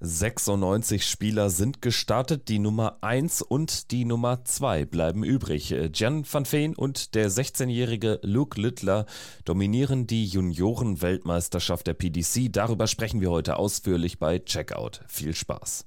96 Spieler sind gestartet, die Nummer 1 und die Nummer 2 bleiben übrig. Jan van Veen und der 16-jährige Luke Littler dominieren die Junioren-Weltmeisterschaft der PDC. Darüber sprechen wir heute ausführlich bei Checkout. Viel Spaß.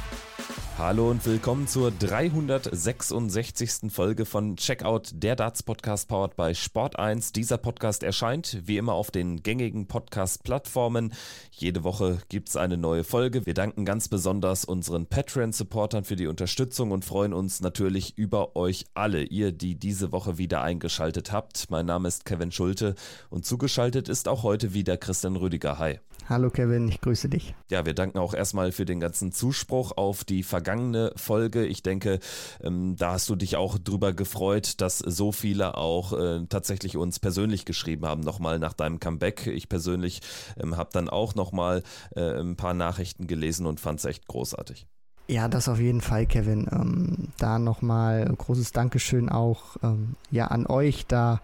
Hallo und willkommen zur 366. Folge von Checkout, der Darts Podcast powered by Sport1. Dieser Podcast erscheint wie immer auf den gängigen Podcast-Plattformen. Jede Woche gibt es eine neue Folge. Wir danken ganz besonders unseren Patreon-Supportern für die Unterstützung und freuen uns natürlich über euch alle, ihr, die diese Woche wieder eingeschaltet habt. Mein Name ist Kevin Schulte und zugeschaltet ist auch heute wieder Christian Rüdiger. Hi. Hallo Kevin, ich grüße dich. Ja, wir danken auch erstmal für den ganzen Zuspruch auf die vergangene Folge. Ich denke, ähm, da hast du dich auch drüber gefreut, dass so viele auch äh, tatsächlich uns persönlich geschrieben haben, nochmal nach deinem Comeback. Ich persönlich ähm, habe dann auch nochmal äh, ein paar Nachrichten gelesen und fand es echt großartig. Ja, das auf jeden Fall, Kevin. Ähm, da nochmal großes Dankeschön auch ähm, ja, an euch. Da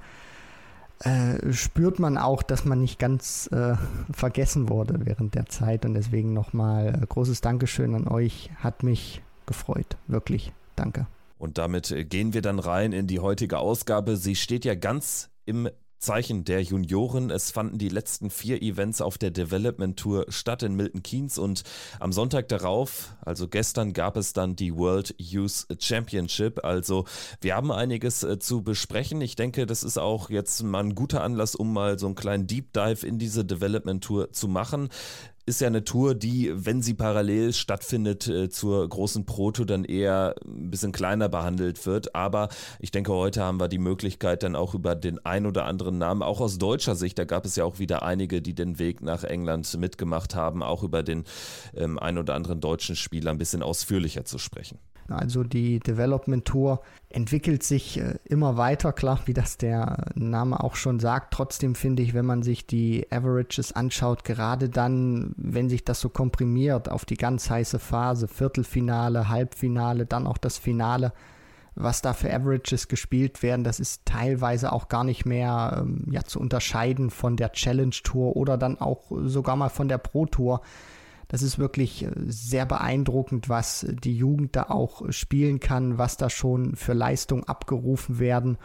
äh, spürt man auch, dass man nicht ganz äh, vergessen wurde während der Zeit. Und deswegen nochmal äh, großes Dankeschön an euch. Hat mich gefreut. Wirklich. Danke. Und damit äh, gehen wir dann rein in die heutige Ausgabe. Sie steht ja ganz im Zeichen der Junioren. Es fanden die letzten vier Events auf der Development Tour statt in Milton Keynes und am Sonntag darauf, also gestern, gab es dann die World Youth Championship. Also wir haben einiges äh, zu besprechen. Ich denke, das ist auch jetzt mal ein guter Anlass, um mal so einen kleinen Deep Dive in diese Development Tour zu machen ist ja eine Tour, die, wenn sie parallel stattfindet äh, zur großen Proto, dann eher ein bisschen kleiner behandelt wird. Aber ich denke, heute haben wir die Möglichkeit, dann auch über den ein oder anderen Namen, auch aus deutscher Sicht, da gab es ja auch wieder einige, die den Weg nach England mitgemacht haben, auch über den ähm, ein oder anderen deutschen Spieler ein bisschen ausführlicher zu sprechen. Also die Development Tour entwickelt sich äh, immer weiter, klar, wie das der Name auch schon sagt. Trotzdem finde ich, wenn man sich die Averages anschaut, gerade dann, wenn sich das so komprimiert auf die ganz heiße Phase, Viertelfinale, Halbfinale, dann auch das Finale, was da für Averages gespielt werden, das ist teilweise auch gar nicht mehr ähm, ja, zu unterscheiden von der Challenge Tour oder dann auch sogar mal von der Pro Tour. Das ist wirklich äh, sehr beeindruckend, was die Jugend da auch spielen kann, was da schon für Leistung abgerufen werden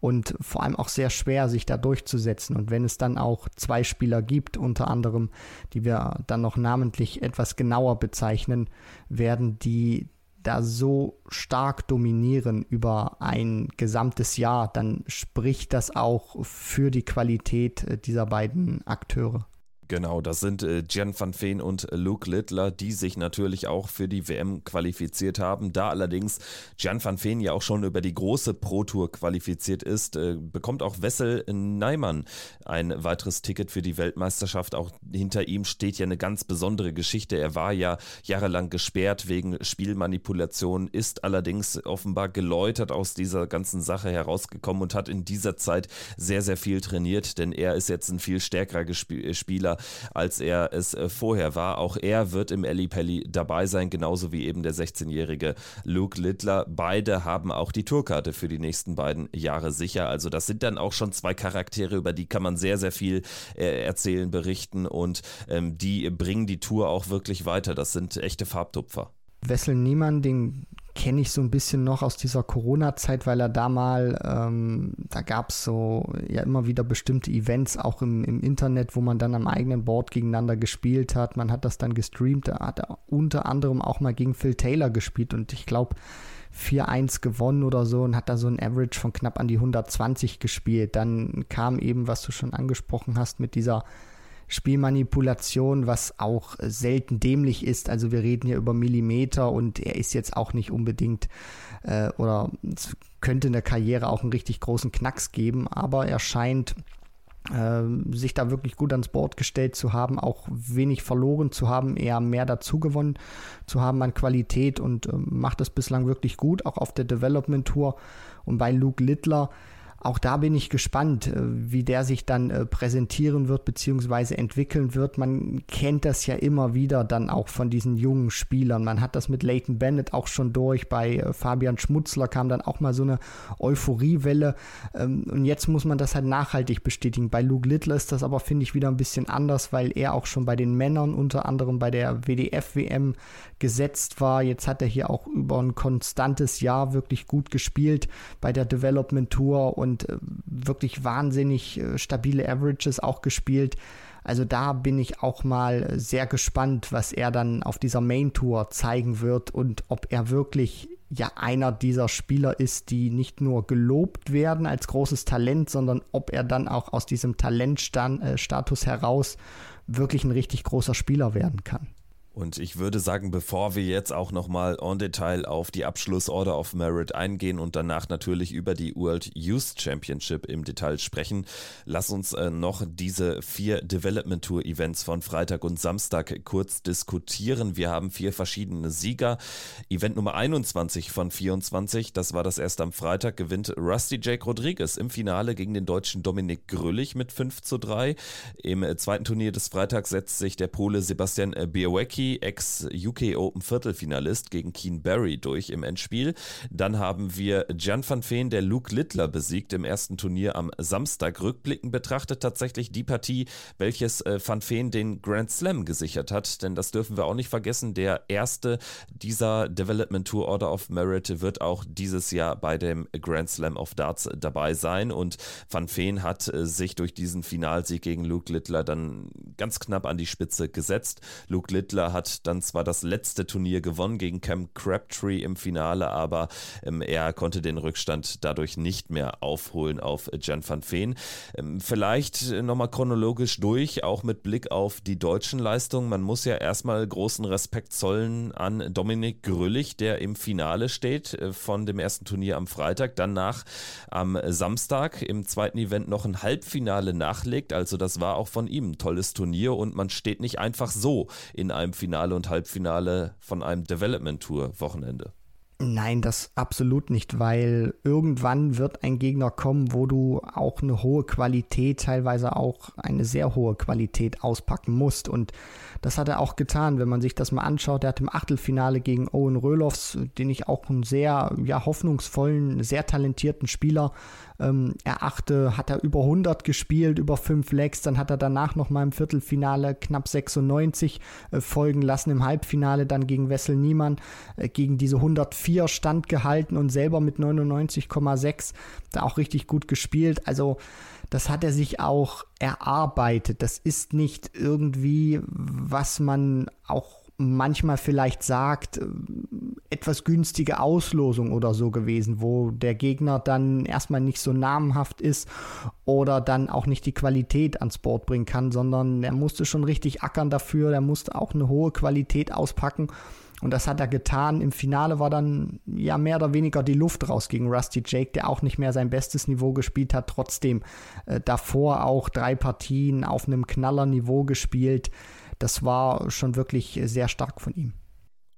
und vor allem auch sehr schwer, sich da durchzusetzen. Und wenn es dann auch zwei Spieler gibt, unter anderem, die wir dann noch namentlich etwas genauer bezeichnen werden, die da so stark dominieren über ein gesamtes Jahr, dann spricht das auch für die Qualität äh, dieser beiden Akteure. Genau, das sind äh, Jan van Veen und Luke Littler, die sich natürlich auch für die WM qualifiziert haben. Da allerdings Jan van Veen ja auch schon über die große Pro Tour qualifiziert ist, äh, bekommt auch Wessel Neimann ein weiteres Ticket für die Weltmeisterschaft. Auch hinter ihm steht ja eine ganz besondere Geschichte. Er war ja jahrelang gesperrt wegen Spielmanipulation, ist allerdings offenbar geläutert aus dieser ganzen Sache herausgekommen und hat in dieser Zeit sehr, sehr viel trainiert, denn er ist jetzt ein viel stärkerer Spieler als er es äh, vorher war. Auch er wird im Ellie Pelli dabei sein, genauso wie eben der 16-jährige Luke Littler. Beide haben auch die Tourkarte für die nächsten beiden Jahre sicher. Also das sind dann auch schon zwei Charaktere, über die kann man sehr, sehr viel äh, erzählen, berichten und ähm, die bringen die Tour auch wirklich weiter. Das sind echte Farbtupfer. Wessel Niemann, den kenne ich so ein bisschen noch aus dieser Corona-Zeit, weil er da mal, ähm, da gab es so ja immer wieder bestimmte Events auch im, im Internet, wo man dann am eigenen Board gegeneinander gespielt hat. Man hat das dann gestreamt, da hat er unter anderem auch mal gegen Phil Taylor gespielt und ich glaube 4-1 gewonnen oder so und hat da so ein Average von knapp an die 120 gespielt. Dann kam eben, was du schon angesprochen hast, mit dieser Spielmanipulation, was auch selten dämlich ist. Also wir reden hier über Millimeter und er ist jetzt auch nicht unbedingt äh, oder es könnte in der Karriere auch einen richtig großen Knacks geben, aber er scheint äh, sich da wirklich gut ans Board gestellt zu haben, auch wenig verloren zu haben, eher mehr dazu gewonnen zu haben an Qualität und äh, macht es bislang wirklich gut, auch auf der Development Tour. Und bei Luke Littler, auch da bin ich gespannt, äh, wie der sich dann äh, präsentieren wird bzw. entwickeln wird. Man kennt das ja immer wieder dann auch von diesen jungen Spielern. Man hat das mit Leighton Bennett auch schon durch. Bei äh, Fabian Schmutzler kam dann auch mal so eine Euphoriewelle. Ähm, und jetzt muss man das halt nachhaltig bestätigen. Bei Luke Littler ist das aber, finde ich, wieder ein bisschen anders, weil er auch schon bei den Männern unter anderem bei der WDF-WM gesetzt war. Jetzt hat er hier auch über ein konstantes Jahr wirklich gut gespielt bei der Development Tour und äh, wirklich wahnsinnig äh, stabile Averages auch gespielt. Also da bin ich auch mal sehr gespannt, was er dann auf dieser Main Tour zeigen wird und ob er wirklich ja einer dieser Spieler ist, die nicht nur gelobt werden als großes Talent, sondern ob er dann auch aus diesem Talentstatus äh, heraus wirklich ein richtig großer Spieler werden kann. Und ich würde sagen, bevor wir jetzt auch nochmal en Detail auf die Abschlussorder of Merit eingehen und danach natürlich über die World Youth Championship im Detail sprechen, lass uns äh, noch diese vier Development Tour Events von Freitag und Samstag kurz diskutieren. Wir haben vier verschiedene Sieger. Event Nummer 21 von 24, das war das erste am Freitag, gewinnt Rusty Jake Rodriguez im Finale gegen den deutschen Dominik Grüllich mit 5 zu 3. Im äh, zweiten Turnier des Freitags setzt sich der Pole Sebastian Ex-UK Open Viertelfinalist, gegen Keen Barry durch im Endspiel. Dann haben wir Jan van Veen, der Luke Littler besiegt im ersten Turnier am Samstag. Rückblickend betrachtet tatsächlich die Partie, welches äh, van Veen den Grand Slam gesichert hat. Denn das dürfen wir auch nicht vergessen. Der erste dieser Development Tour Order of Merit wird auch dieses Jahr bei dem Grand Slam of Darts dabei sein. Und Van Veen hat äh, sich durch diesen Finalsieg gegen Luke Littler dann ganz knapp an die Spitze gesetzt. Luke Littler hat dann zwar das letzte Turnier gewonnen gegen Cam Crabtree im Finale, aber ähm, er konnte den Rückstand dadurch nicht mehr aufholen auf Jan van Veen. Ähm, vielleicht nochmal chronologisch durch, auch mit Blick auf die deutschen Leistungen. Man muss ja erstmal großen Respekt zollen an Dominik Grüllig, der im Finale steht äh, von dem ersten Turnier am Freitag, danach am Samstag im zweiten Event noch ein Halbfinale nachlegt. Also das war auch von ihm ein tolles Turnier und man steht nicht einfach so in einem Finale und Halbfinale von einem Development Tour Wochenende. Nein, das absolut nicht, weil irgendwann wird ein Gegner kommen, wo du auch eine hohe Qualität, teilweise auch eine sehr hohe Qualität auspacken musst. Und das hat er auch getan, wenn man sich das mal anschaut. Er hat im Achtelfinale gegen Owen Röloffs, den ich auch einen sehr ja, hoffnungsvollen, sehr talentierten Spieler ähm, erachte, hat er über 100 gespielt, über 5 Legs. Dann hat er danach nochmal im Viertelfinale knapp 96 äh, folgen lassen. Im Halbfinale dann gegen Wessel Niemann äh, gegen diese 104 standgehalten und selber mit 99,6 da auch richtig gut gespielt. Also das hat er sich auch erarbeitet. Das ist nicht irgendwie, was man auch manchmal vielleicht sagt, etwas günstige Auslosung oder so gewesen, wo der Gegner dann erstmal nicht so namenhaft ist oder dann auch nicht die Qualität ans Board bringen kann, sondern er musste schon richtig ackern dafür, er musste auch eine hohe Qualität auspacken. Und das hat er getan. Im Finale war dann ja mehr oder weniger die Luft raus gegen Rusty Jake, der auch nicht mehr sein bestes Niveau gespielt hat. Trotzdem äh, davor auch drei Partien auf einem Knallerniveau gespielt das war schon wirklich sehr stark von ihm.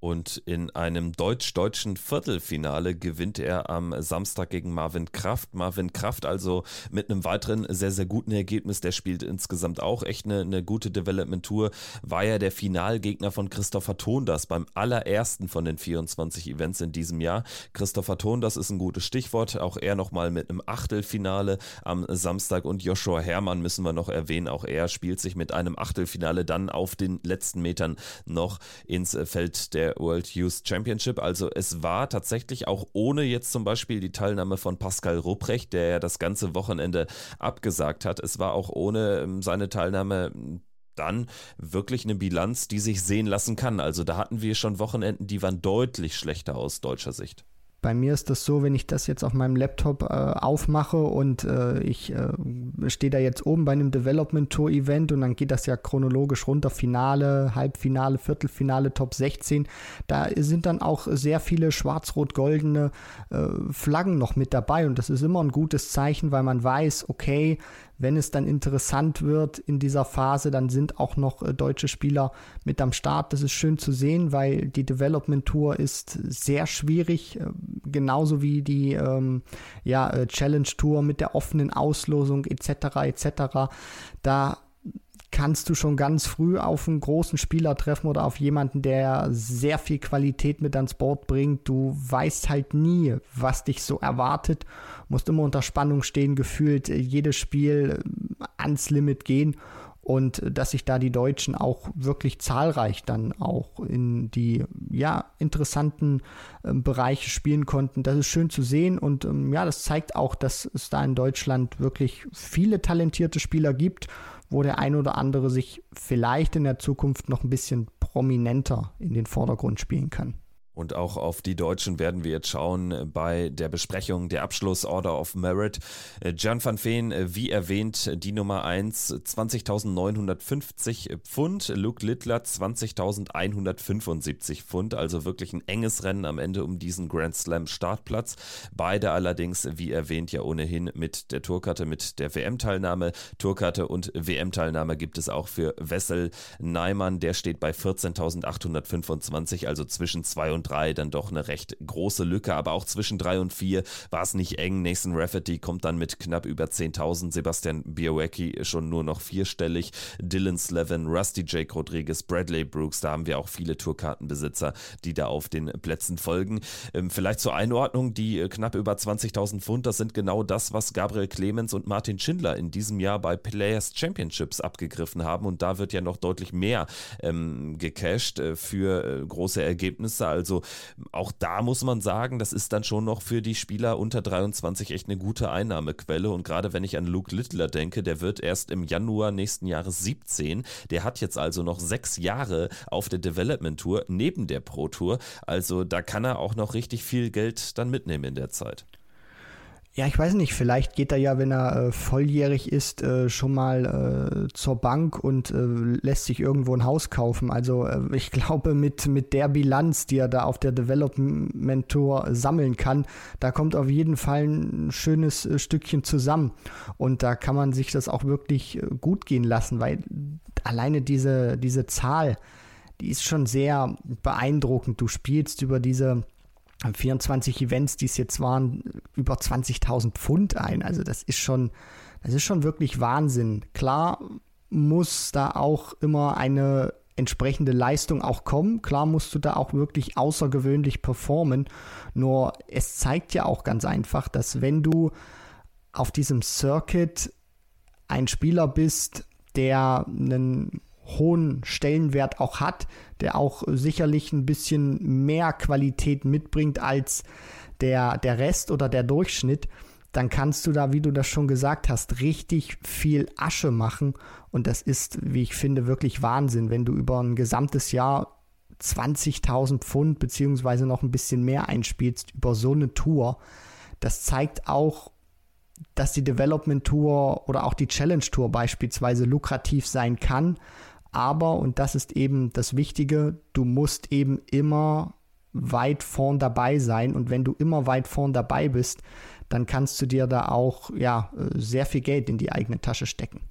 Und in einem deutsch-deutschen Viertelfinale gewinnt er am Samstag gegen Marvin Kraft. Marvin Kraft also mit einem weiteren sehr, sehr guten Ergebnis. Der spielt insgesamt auch echt eine, eine gute Development-Tour. War ja der Finalgegner von Christopher Tondas beim allerersten von den 24 Events in diesem Jahr. Christopher Tondas ist ein gutes Stichwort. Auch er nochmal mit einem Achtelfinale am Samstag. Und Joshua Herrmann müssen wir noch erwähnen. Auch er spielt sich mit einem Achtelfinale dann auf den letzten Metern noch ins Feld der World Youth Championship. Also es war tatsächlich auch ohne jetzt zum Beispiel die Teilnahme von Pascal Rupprecht, der ja das ganze Wochenende abgesagt hat. Es war auch ohne ähm, seine Teilnahme dann wirklich eine Bilanz, die sich sehen lassen kann. Also da hatten wir schon Wochenenden, die waren deutlich schlechter aus deutscher Sicht. Bei mir ist das so, wenn ich das jetzt auf meinem Laptop äh, aufmache und äh, ich äh, stehe da jetzt oben bei einem Development Tour Event und dann geht das ja chronologisch runter, Finale, Halbfinale, Viertelfinale, Top 16. Da sind dann auch sehr viele schwarz-rot-goldene äh, Flaggen noch mit dabei und das ist immer ein gutes Zeichen, weil man weiß, okay, wenn es dann interessant wird in dieser Phase, dann sind auch noch äh, deutsche Spieler mit am Start. Das ist schön zu sehen, weil die Development Tour ist sehr schwierig. Äh, genauso wie die ähm, ja, äh, Challenge Tour mit der offenen Auslosung etc. etc. Da kannst du schon ganz früh auf einen großen Spieler treffen oder auf jemanden, der sehr viel Qualität mit ans Board bringt. Du weißt halt nie, was dich so erwartet. Musst immer unter Spannung stehen, gefühlt jedes Spiel ans Limit gehen und dass sich da die Deutschen auch wirklich zahlreich dann auch in die ja interessanten äh, Bereiche spielen konnten. Das ist schön zu sehen und ähm, ja, das zeigt auch, dass es da in Deutschland wirklich viele talentierte Spieler gibt wo der ein oder andere sich vielleicht in der Zukunft noch ein bisschen prominenter in den Vordergrund spielen kann. Und auch auf die Deutschen werden wir jetzt schauen bei der Besprechung der Abschluss Order of Merit. Jan van Veen, wie erwähnt, die Nummer 1, 20.950 Pfund. Luke Littler 20.175 Pfund. Also wirklich ein enges Rennen am Ende um diesen Grand Slam Startplatz. Beide allerdings, wie erwähnt, ja ohnehin mit der Tourkarte, mit der WM-Teilnahme. Tourkarte und WM-Teilnahme gibt es auch für Wessel Neimann. Der steht bei 14.825, also zwischen 2 und und 3 dann doch eine recht große Lücke, aber auch zwischen 3 und 4 war es nicht eng. Nathan Rafferty kommt dann mit knapp über 10.000, Sebastian Białecki schon nur noch vierstellig, Dylan Slevin, Rusty Jake Rodriguez, Bradley Brooks, da haben wir auch viele Tourkartenbesitzer, die da auf den Plätzen folgen. Ähm, vielleicht zur Einordnung, die äh, knapp über 20.000 Pfund, das sind genau das, was Gabriel Clemens und Martin Schindler in diesem Jahr bei Players Championships abgegriffen haben und da wird ja noch deutlich mehr ähm, gecasht äh, für äh, große Ergebnisse. Also also auch da muss man sagen, das ist dann schon noch für die Spieler unter 23 echt eine gute Einnahmequelle. Und gerade wenn ich an Luke Littler denke, der wird erst im Januar nächsten Jahres 17. Der hat jetzt also noch sechs Jahre auf der Development Tour neben der Pro Tour. Also da kann er auch noch richtig viel Geld dann mitnehmen in der Zeit. Ja, ich weiß nicht, vielleicht geht er ja, wenn er äh, volljährig ist, äh, schon mal äh, zur Bank und äh, lässt sich irgendwo ein Haus kaufen. Also äh, ich glaube, mit, mit der Bilanz, die er da auf der Development Tour sammeln kann, da kommt auf jeden Fall ein schönes äh, Stückchen zusammen. Und da kann man sich das auch wirklich gut gehen lassen, weil alleine diese, diese Zahl, die ist schon sehr beeindruckend. Du spielst über diese 24 Events, die es jetzt waren, über 20.000 Pfund ein. Also das ist schon, das ist schon wirklich Wahnsinn. Klar muss da auch immer eine entsprechende Leistung auch kommen. Klar musst du da auch wirklich außergewöhnlich performen. Nur es zeigt ja auch ganz einfach, dass wenn du auf diesem Circuit ein Spieler bist, der einen hohen Stellenwert auch hat, der auch sicherlich ein bisschen mehr Qualität mitbringt als der, der Rest oder der Durchschnitt, dann kannst du da, wie du das schon gesagt hast, richtig viel Asche machen. Und das ist, wie ich finde, wirklich Wahnsinn, wenn du über ein gesamtes Jahr 20.000 Pfund beziehungsweise noch ein bisschen mehr einspielst über so eine Tour. Das zeigt auch, dass die Development Tour oder auch die Challenge Tour beispielsweise lukrativ sein kann aber, und das ist eben das Wichtige, du musst eben immer weit vorn dabei sein. Und wenn du immer weit vorn dabei bist, dann kannst du dir da auch ja, sehr viel Geld in die eigene Tasche stecken.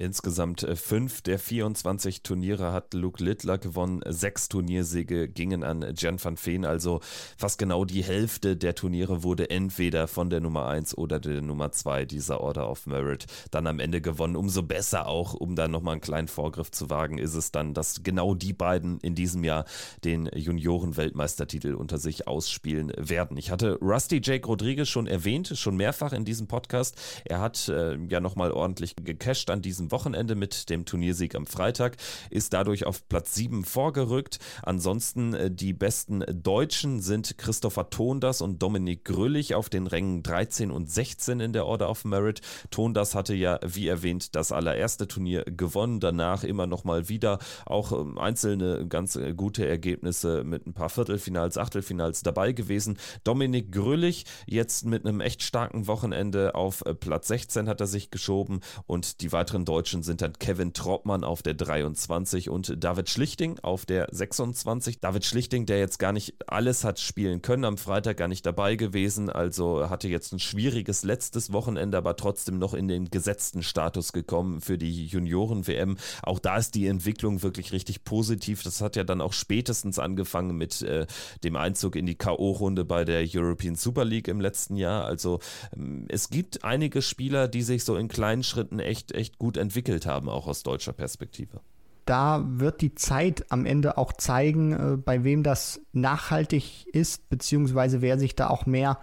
Insgesamt äh, fünf der 24 Turniere hat Luke Littler gewonnen. Sechs Turniersiege gingen an Jan van Veen. Also fast genau die Hälfte der Turniere wurde entweder von der Nummer 1 oder der Nummer 2 dieser Order of Merit dann am Ende gewonnen. Umso besser auch, um da nochmal einen kleinen Vorgriff zu wagen, ist es dann, dass genau die beiden in diesem Jahr den Junioren-Weltmeistertitel unter sich ausspielen werden. Ich hatte Rusty Jake Rodriguez schon erwähnt, schon mehrfach in diesem Podcast. Er hat äh, ja nochmal ordentlich gecasht an diesem Wochenende mit dem Turniersieg am Freitag, ist dadurch auf Platz 7 vorgerückt. Ansonsten äh, die besten Deutschen sind Christopher Tondas und Dominik Grüllig auf den Rängen 13 und 16 in der Order of Merit. Tondas hatte ja, wie erwähnt, das allererste Turnier gewonnen, danach immer noch mal wieder auch ähm, einzelne ganz äh, gute Ergebnisse mit ein paar Viertelfinals, Achtelfinals dabei gewesen. Dominik Grüllig jetzt mit einem echt starken Wochenende auf äh, Platz 16 hat er sich geschoben und die weiteren Deutschen Deutschen sind dann Kevin Troppmann auf der 23 und David Schlichting auf der 26. David Schlichting, der jetzt gar nicht alles hat spielen können, am Freitag gar nicht dabei gewesen, also hatte jetzt ein schwieriges letztes Wochenende, aber trotzdem noch in den gesetzten Status gekommen für die Junioren-WM. Auch da ist die Entwicklung wirklich richtig positiv. Das hat ja dann auch spätestens angefangen mit äh, dem Einzug in die K.O.-Runde bei der European Super League im letzten Jahr. Also ähm, es gibt einige Spieler, die sich so in kleinen Schritten echt, echt gut entwickelt haben, auch aus deutscher Perspektive da wird die Zeit am Ende auch zeigen, äh, bei wem das nachhaltig ist, beziehungsweise wer sich da auch mehr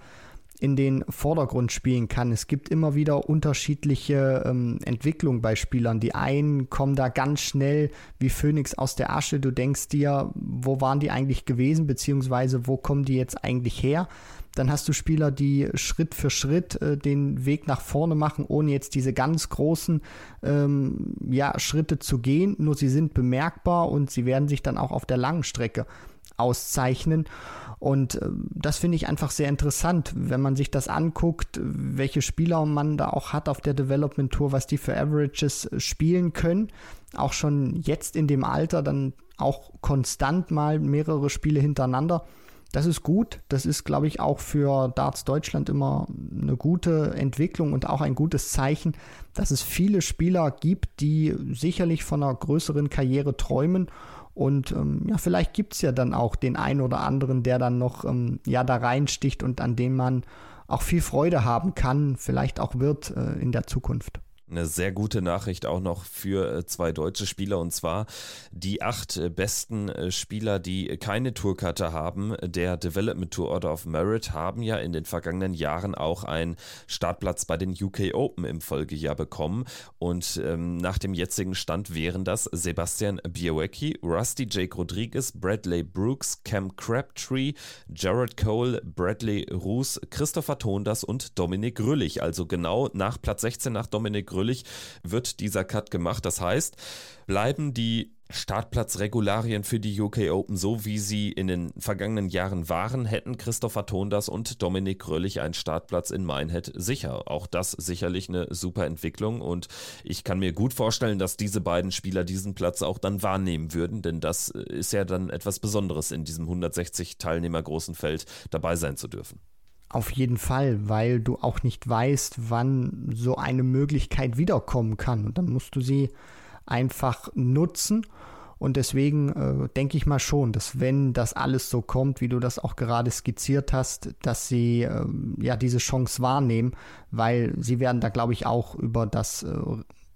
in den Vordergrund spielen kann. Es gibt immer wieder unterschiedliche ähm, Entwicklungen bei Spielern. Die einen kommen da ganz schnell wie Phönix aus der Asche. Du denkst dir, wo waren die eigentlich gewesen, beziehungsweise wo kommen die jetzt eigentlich her? Dann hast du Spieler, die Schritt für Schritt äh, den Weg nach vorne machen, ohne jetzt diese ganz großen ähm, ja, Schritte zu gehen. Nur sie sind bemerkbar und sie werden sich dann auch auf der langen Strecke auszeichnen. Und äh, das finde ich einfach sehr interessant, wenn man sich das anguckt, welche Spieler man da auch hat auf der Development Tour, was die für Averages äh, spielen können. Auch schon jetzt in dem Alter dann auch konstant mal mehrere Spiele hintereinander. Das ist gut. Das ist, glaube ich, auch für Darts Deutschland immer eine gute Entwicklung und auch ein gutes Zeichen, dass es viele Spieler gibt, die sicherlich von einer größeren Karriere träumen und ähm, ja, vielleicht gibt es ja dann auch den einen oder anderen, der dann noch ähm, ja, da reinsticht und an dem man auch viel Freude haben kann, vielleicht auch wird äh, in der Zukunft eine sehr gute Nachricht auch noch für äh, zwei deutsche Spieler. Und zwar die acht äh, besten äh, Spieler, die keine Tourkarte haben, der Development Tour Order of Merit, haben ja in den vergangenen Jahren auch einen Startplatz bei den UK Open im Folgejahr bekommen. Und ähm, nach dem jetzigen Stand wären das Sebastian Białecki, Rusty Jake Rodriguez, Bradley Brooks, Cam Crabtree, Jared Cole, Bradley Roos, Christopher Tondas und Dominik Rüllig, also genau nach Platz 16 nach Dominik Grölich wird dieser Cut gemacht. Das heißt, bleiben die Startplatzregularien für die UK Open so, wie sie in den vergangenen Jahren waren, hätten Christopher Tondas und Dominik Grölich einen Startplatz in Minehead sicher. Auch das sicherlich eine super Entwicklung und ich kann mir gut vorstellen, dass diese beiden Spieler diesen Platz auch dann wahrnehmen würden, denn das ist ja dann etwas Besonderes in diesem 160 Teilnehmer großen Feld dabei sein zu dürfen. Auf jeden Fall, weil du auch nicht weißt, wann so eine Möglichkeit wiederkommen kann. Und dann musst du sie einfach nutzen. Und deswegen äh, denke ich mal schon, dass wenn das alles so kommt, wie du das auch gerade skizziert hast, dass sie äh, ja diese Chance wahrnehmen, weil sie werden da, glaube ich, auch über das äh,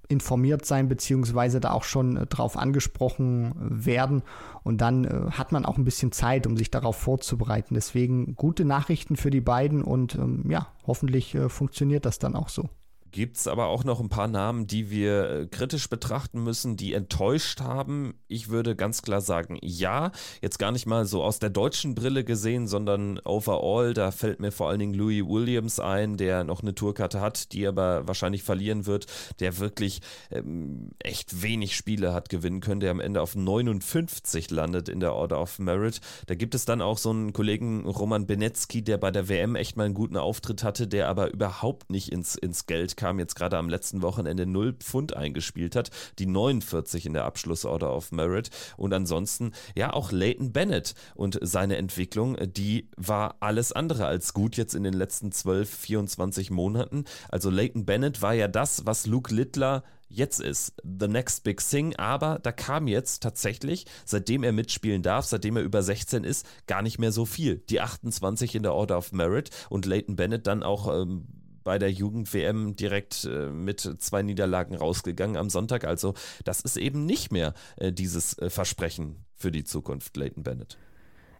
informiert sein, beziehungsweise da auch schon äh, drauf angesprochen werden. Und dann äh, hat man auch ein bisschen Zeit, um sich darauf vorzubereiten. Deswegen gute Nachrichten für die beiden und ähm, ja, hoffentlich äh, funktioniert das dann auch so. Gibt es aber auch noch ein paar Namen, die wir äh, kritisch betrachten müssen, die enttäuscht haben? Ich würde ganz klar sagen, ja. Jetzt gar nicht mal so aus der deutschen Brille gesehen, sondern overall. Da fällt mir vor allen Dingen Louis Williams ein, der noch eine Tourkarte hat, die aber wahrscheinlich verlieren wird, der wirklich ähm, echt wenig Spiele hat gewinnen können, der am Ende auf 59 landet in der Order of Merit. Da gibt es dann auch so einen Kollegen Roman Benetzky, der bei der WM echt mal einen guten Auftritt hatte, der aber überhaupt nicht ins, ins Geld kam, jetzt gerade am letzten Wochenende 0 Pfund eingespielt hat, die 49 in der Abschlussorder of Merit und ansonsten ja auch Leighton Bennett und seine Entwicklung, die war alles andere als gut jetzt in den letzten 12, 24 Monaten. Also Leighton Bennett war ja das, was Luke Littler jetzt ist. The Next Big Thing. Aber da kam jetzt tatsächlich, seitdem er mitspielen darf, seitdem er über 16 ist, gar nicht mehr so viel. Die 28 in der Order of Merit und Leighton Bennett dann auch ähm, bei der Jugend-WM direkt äh, mit zwei Niederlagen rausgegangen am Sonntag. Also das ist eben nicht mehr äh, dieses äh, Versprechen für die Zukunft, Leighton Bennett.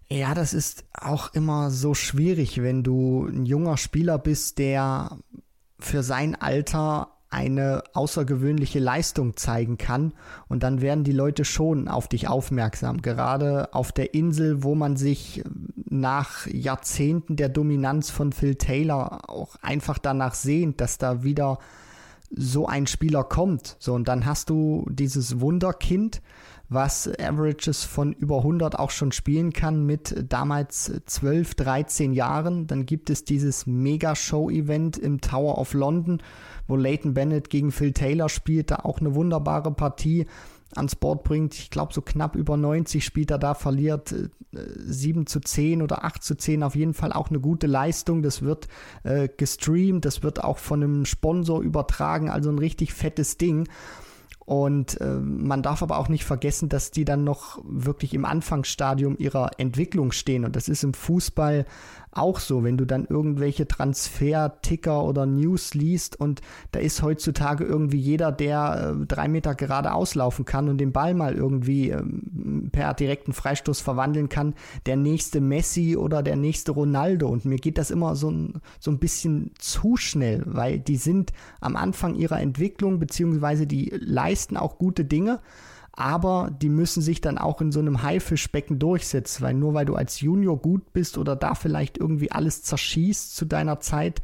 Ja, das ist auch immer so schwierig, wenn du ein junger Spieler bist, der für sein Alter eine außergewöhnliche Leistung zeigen kann und dann werden die Leute schon auf dich aufmerksam. Gerade auf der Insel, wo man sich nach Jahrzehnten der Dominanz von Phil Taylor auch einfach danach sehnt, dass da wieder so ein Spieler kommt. So, und dann hast du dieses Wunderkind, was Averages von über 100 auch schon spielen kann mit damals 12, 13 Jahren. Dann gibt es dieses Mega-Show-Event im Tower of London, wo Leighton Bennett gegen Phil Taylor spielt, da auch eine wunderbare Partie ans Board bringt. Ich glaube, so knapp über 90 spielt er da, verliert äh, 7 zu 10 oder 8 zu 10. Auf jeden Fall auch eine gute Leistung. Das wird äh, gestreamt, das wird auch von einem Sponsor übertragen, also ein richtig fettes Ding. Und äh, man darf aber auch nicht vergessen, dass die dann noch wirklich im Anfangsstadium ihrer Entwicklung stehen. Und das ist im Fußball auch so, wenn du dann irgendwelche Transfer-Ticker oder News liest und da ist heutzutage irgendwie jeder, der äh, drei Meter gerade auslaufen kann und den Ball mal irgendwie ähm, per direkten Freistoß verwandeln kann, der nächste Messi oder der nächste Ronaldo. Und mir geht das immer so so ein bisschen zu schnell, weil die sind am Anfang ihrer Entwicklung, beziehungsweise die leisten auch gute Dinge aber die müssen sich dann auch in so einem Haifischbecken durchsetzen, weil nur weil du als Junior gut bist oder da vielleicht irgendwie alles zerschießt zu deiner Zeit,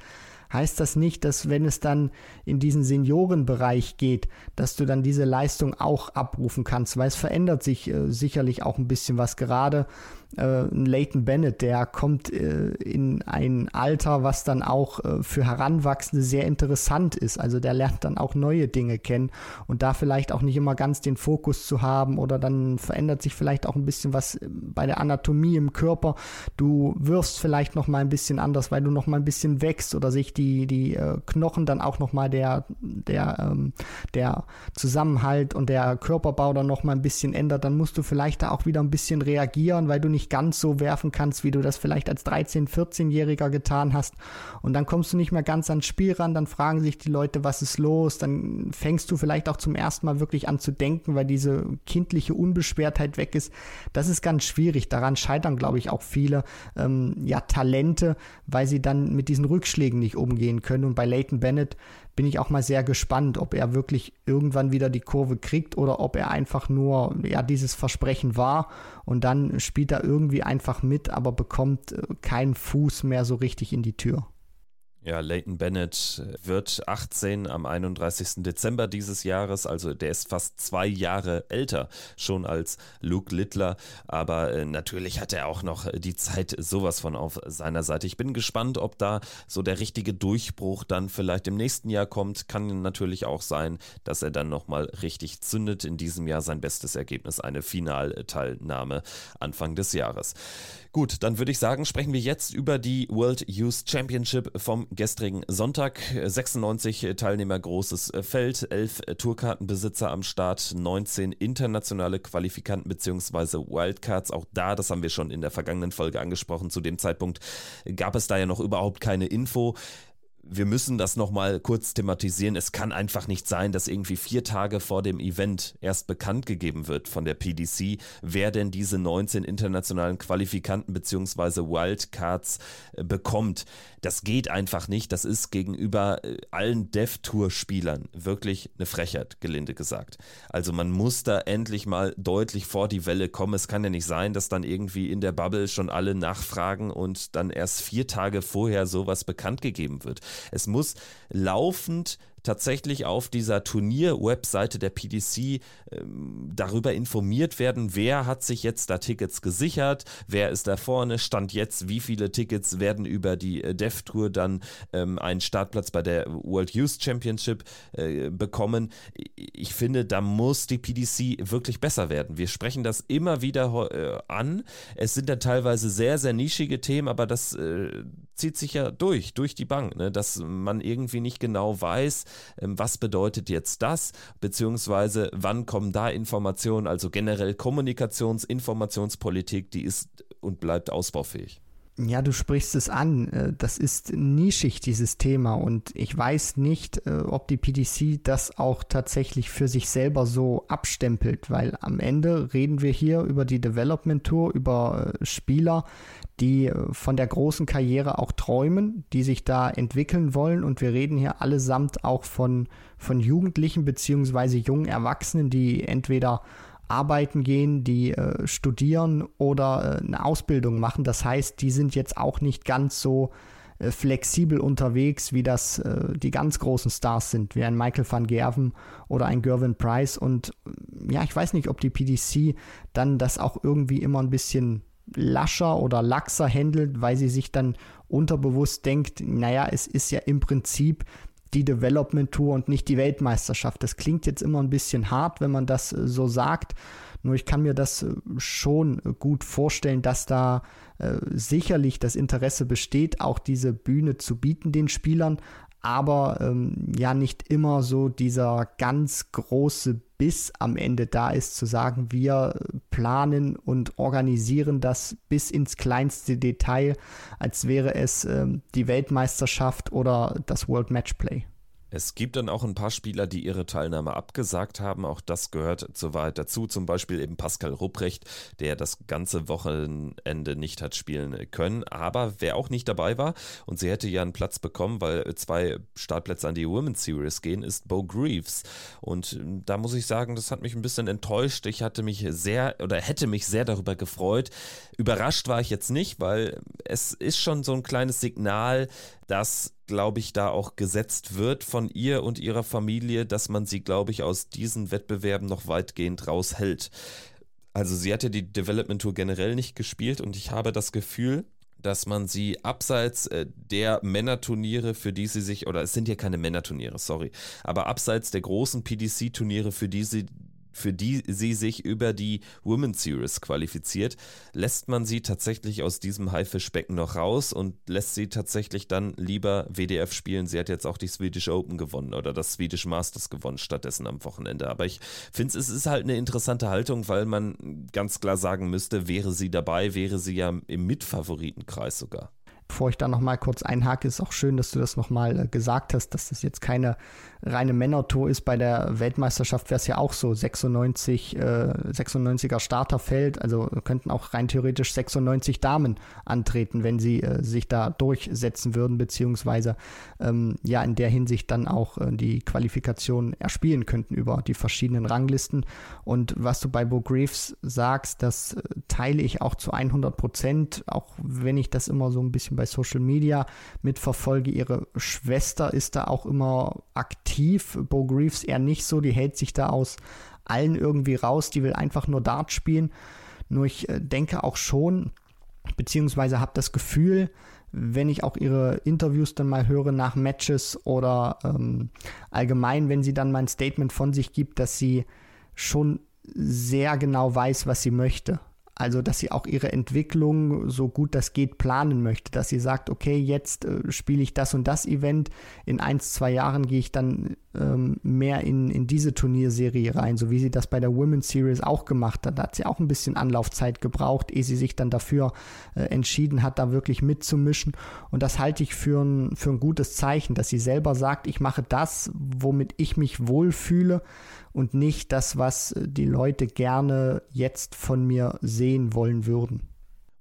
heißt das nicht, dass wenn es dann in diesen Seniorenbereich geht, dass du dann diese Leistung auch abrufen kannst, weil es verändert sich äh, sicherlich auch ein bisschen was gerade äh, Leighton Bennett, der kommt äh, in ein Alter, was dann auch äh, für Heranwachsende sehr interessant ist. Also der lernt dann auch neue Dinge kennen und da vielleicht auch nicht immer ganz den Fokus zu haben oder dann verändert sich vielleicht auch ein bisschen was bei der Anatomie im Körper. Du wirfst vielleicht noch mal ein bisschen anders, weil du noch mal ein bisschen wächst oder sich die die äh, Knochen dann auch noch mal der der ähm, der Zusammenhalt und der Körperbau dann noch mal ein bisschen ändert. Dann musst du vielleicht da auch wieder ein bisschen reagieren, weil du nicht ganz so werfen kannst, wie du das vielleicht als 13-, 14-Jähriger getan hast. Und dann kommst du nicht mehr ganz ans Spiel ran, dann fragen sich die Leute, was ist los? Dann fängst du vielleicht auch zum ersten Mal wirklich an zu denken, weil diese kindliche Unbeschwertheit weg ist. Das ist ganz schwierig. Daran scheitern, glaube ich, auch viele ähm, ja, Talente, weil sie dann mit diesen Rückschlägen nicht umgehen können. Und bei Leighton Bennett bin ich auch mal sehr gespannt, ob er wirklich irgendwann wieder die Kurve kriegt oder ob er einfach nur ja dieses Versprechen war und dann spielt er irgendwie einfach mit, aber bekommt äh, keinen Fuß mehr so richtig in die Tür. Ja, Leighton Bennett wird 18 am 31. Dezember dieses Jahres, also der ist fast zwei Jahre älter schon als Luke Littler, aber äh, natürlich hat er auch noch die Zeit sowas von auf seiner Seite. Ich bin gespannt, ob da so der richtige Durchbruch dann vielleicht im nächsten Jahr kommt. Kann natürlich auch sein, dass er dann nochmal richtig zündet. In diesem Jahr sein bestes Ergebnis, eine Finalteilnahme Anfang des Jahres. Gut, dann würde ich sagen, sprechen wir jetzt über die World Youth Championship vom gestrigen Sonntag. 96 Teilnehmer großes Feld, 11 Tourkartenbesitzer am Start, 19 internationale Qualifikanten bzw. Wildcards. Auch da, das haben wir schon in der vergangenen Folge angesprochen, zu dem Zeitpunkt gab es da ja noch überhaupt keine Info wir müssen das nochmal kurz thematisieren. Es kann einfach nicht sein, dass irgendwie vier Tage vor dem Event erst bekannt gegeben wird von der PDC, wer denn diese 19 internationalen Qualifikanten bzw. Wildcards äh, bekommt. Das geht einfach nicht. Das ist gegenüber äh, allen Dev-Tour-Spielern wirklich eine Frechheit, gelinde gesagt. Also man muss da endlich mal deutlich vor die Welle kommen. Es kann ja nicht sein, dass dann irgendwie in der Bubble schon alle nachfragen und dann erst vier Tage vorher sowas bekannt gegeben wird. Es muss laufend tatsächlich auf dieser Turnier-Webseite der PDC ähm, darüber informiert werden, wer hat sich jetzt da Tickets gesichert, wer ist da vorne, stand jetzt, wie viele Tickets werden über die äh, Dev Tour dann ähm, einen Startplatz bei der World Youth Championship äh, bekommen. Ich finde, da muss die PDC wirklich besser werden. Wir sprechen das immer wieder äh, an. Es sind dann teilweise sehr, sehr nischige Themen, aber das äh, zieht sich ja durch, durch die Bank, ne? dass man irgendwie nicht genau weiß, ähm, was bedeutet jetzt das, beziehungsweise wann kommen da Informationen, also generell Kommunikations-, Informationspolitik, die ist und bleibt ausbaufähig. Ja, du sprichst es an. Äh, das ist nischig, dieses Thema. Und ich weiß nicht, äh, ob die PDC das auch tatsächlich für sich selber so abstempelt, weil am Ende reden wir hier über die Development Tour, über äh, Spieler, die von der großen Karriere auch träumen, die sich da entwickeln wollen. Und wir reden hier allesamt auch von, von Jugendlichen beziehungsweise jungen Erwachsenen, die entweder arbeiten gehen, die äh, studieren oder äh, eine Ausbildung machen. Das heißt, die sind jetzt auch nicht ganz so äh, flexibel unterwegs, wie das äh, die ganz großen Stars sind, wie ein Michael van Gerven oder ein Gervin Price. Und ja, ich weiß nicht, ob die PDC dann das auch irgendwie immer ein bisschen lascher oder laxer handelt, weil sie sich dann unterbewusst denkt, naja, es ist ja im Prinzip die Development Tour und nicht die Weltmeisterschaft. Das klingt jetzt immer ein bisschen hart, wenn man das äh, so sagt. Nur ich kann mir das äh, schon gut vorstellen, dass da äh, sicherlich das Interesse besteht, auch diese Bühne zu bieten den Spielern, aber ähm, ja nicht immer so dieser ganz große Biss am Ende da ist, zu sagen, wir planen und organisieren das bis ins kleinste Detail, als wäre es ähm, die Weltmeisterschaft oder das World Matchplay. Es gibt dann auch ein paar Spieler, die ihre Teilnahme abgesagt haben. Auch das gehört zur Wahrheit dazu. Zum Beispiel eben Pascal Rupprecht, der das ganze Wochenende nicht hat spielen können. Aber wer auch nicht dabei war und sie hätte ja einen Platz bekommen, weil zwei Startplätze an die Women's Series gehen, ist Bo Greaves. Und ähm, da muss ich sagen, das hat mich ein bisschen enttäuscht. Ich hatte mich sehr oder hätte mich sehr darüber gefreut. Überrascht war ich jetzt nicht, weil es ist schon so ein kleines Signal, dass glaube ich, da auch gesetzt wird von ihr und ihrer Familie, dass man sie, glaube ich, aus diesen Wettbewerben noch weitgehend raushält. Also sie hat ja die Development Tour generell nicht gespielt und ich habe das Gefühl, dass man sie abseits äh, der Männerturniere, für die sie sich, oder es sind ja keine Männerturniere, sorry, aber abseits der großen PDC-Turniere, für die sie für die sie sich über die Women's Series qualifiziert, lässt man sie tatsächlich aus diesem Haifischbecken noch raus und lässt sie tatsächlich dann lieber WDF spielen. Sie hat jetzt auch die Swedish Open gewonnen oder das Swedish Masters gewonnen stattdessen am Wochenende. Aber ich finde, es ist halt eine interessante Haltung, weil man ganz klar sagen müsste, wäre sie dabei, wäre sie ja im Mitfavoritenkreis sogar. Bevor ich da nochmal kurz einhake, ist auch schön, dass du das nochmal äh, gesagt hast, dass das jetzt keine reine Männertour ist. Bei der Weltmeisterschaft wäre es ja auch so 96, äh, 96er Starterfeld. Also könnten auch rein theoretisch 96 Damen antreten, wenn sie äh, sich da durchsetzen würden, beziehungsweise ähm, ja in der Hinsicht dann auch äh, die Qualifikation erspielen könnten über die verschiedenen Ranglisten. Und was du bei Bo Greaves sagst, das äh, teile ich auch zu 100 Prozent, auch wenn ich das immer so ein bisschen bei Social Media mitverfolge. Ihre Schwester ist da auch immer aktiv. Bo Greaves eher nicht so. Die hält sich da aus allen irgendwie raus. Die will einfach nur Dart spielen. Nur ich äh, denke auch schon, beziehungsweise habe das Gefühl, wenn ich auch ihre Interviews dann mal höre nach Matches oder ähm, allgemein, wenn sie dann mal ein Statement von sich gibt, dass sie schon sehr genau weiß, was sie möchte. Also, dass sie auch ihre Entwicklung so gut das geht planen möchte, dass sie sagt, okay, jetzt äh, spiele ich das und das Event, in ein, zwei Jahren gehe ich dann ähm, mehr in, in diese Turnierserie rein, so wie sie das bei der Women's Series auch gemacht hat. Da hat sie auch ein bisschen Anlaufzeit gebraucht, ehe sie sich dann dafür äh, entschieden hat, da wirklich mitzumischen. Und das halte ich für ein, für ein gutes Zeichen, dass sie selber sagt, ich mache das, womit ich mich wohlfühle und nicht das, was äh, die Leute gerne jetzt von mir sehen wollen würden.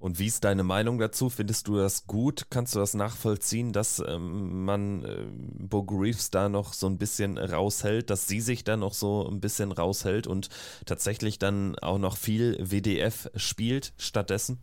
Und wie ist deine Meinung dazu? Findest du das gut? Kannst du das nachvollziehen, dass ähm, man äh, Bo Reeves da noch so ein bisschen raushält, dass sie sich da noch so ein bisschen raushält und tatsächlich dann auch noch viel WDF spielt stattdessen?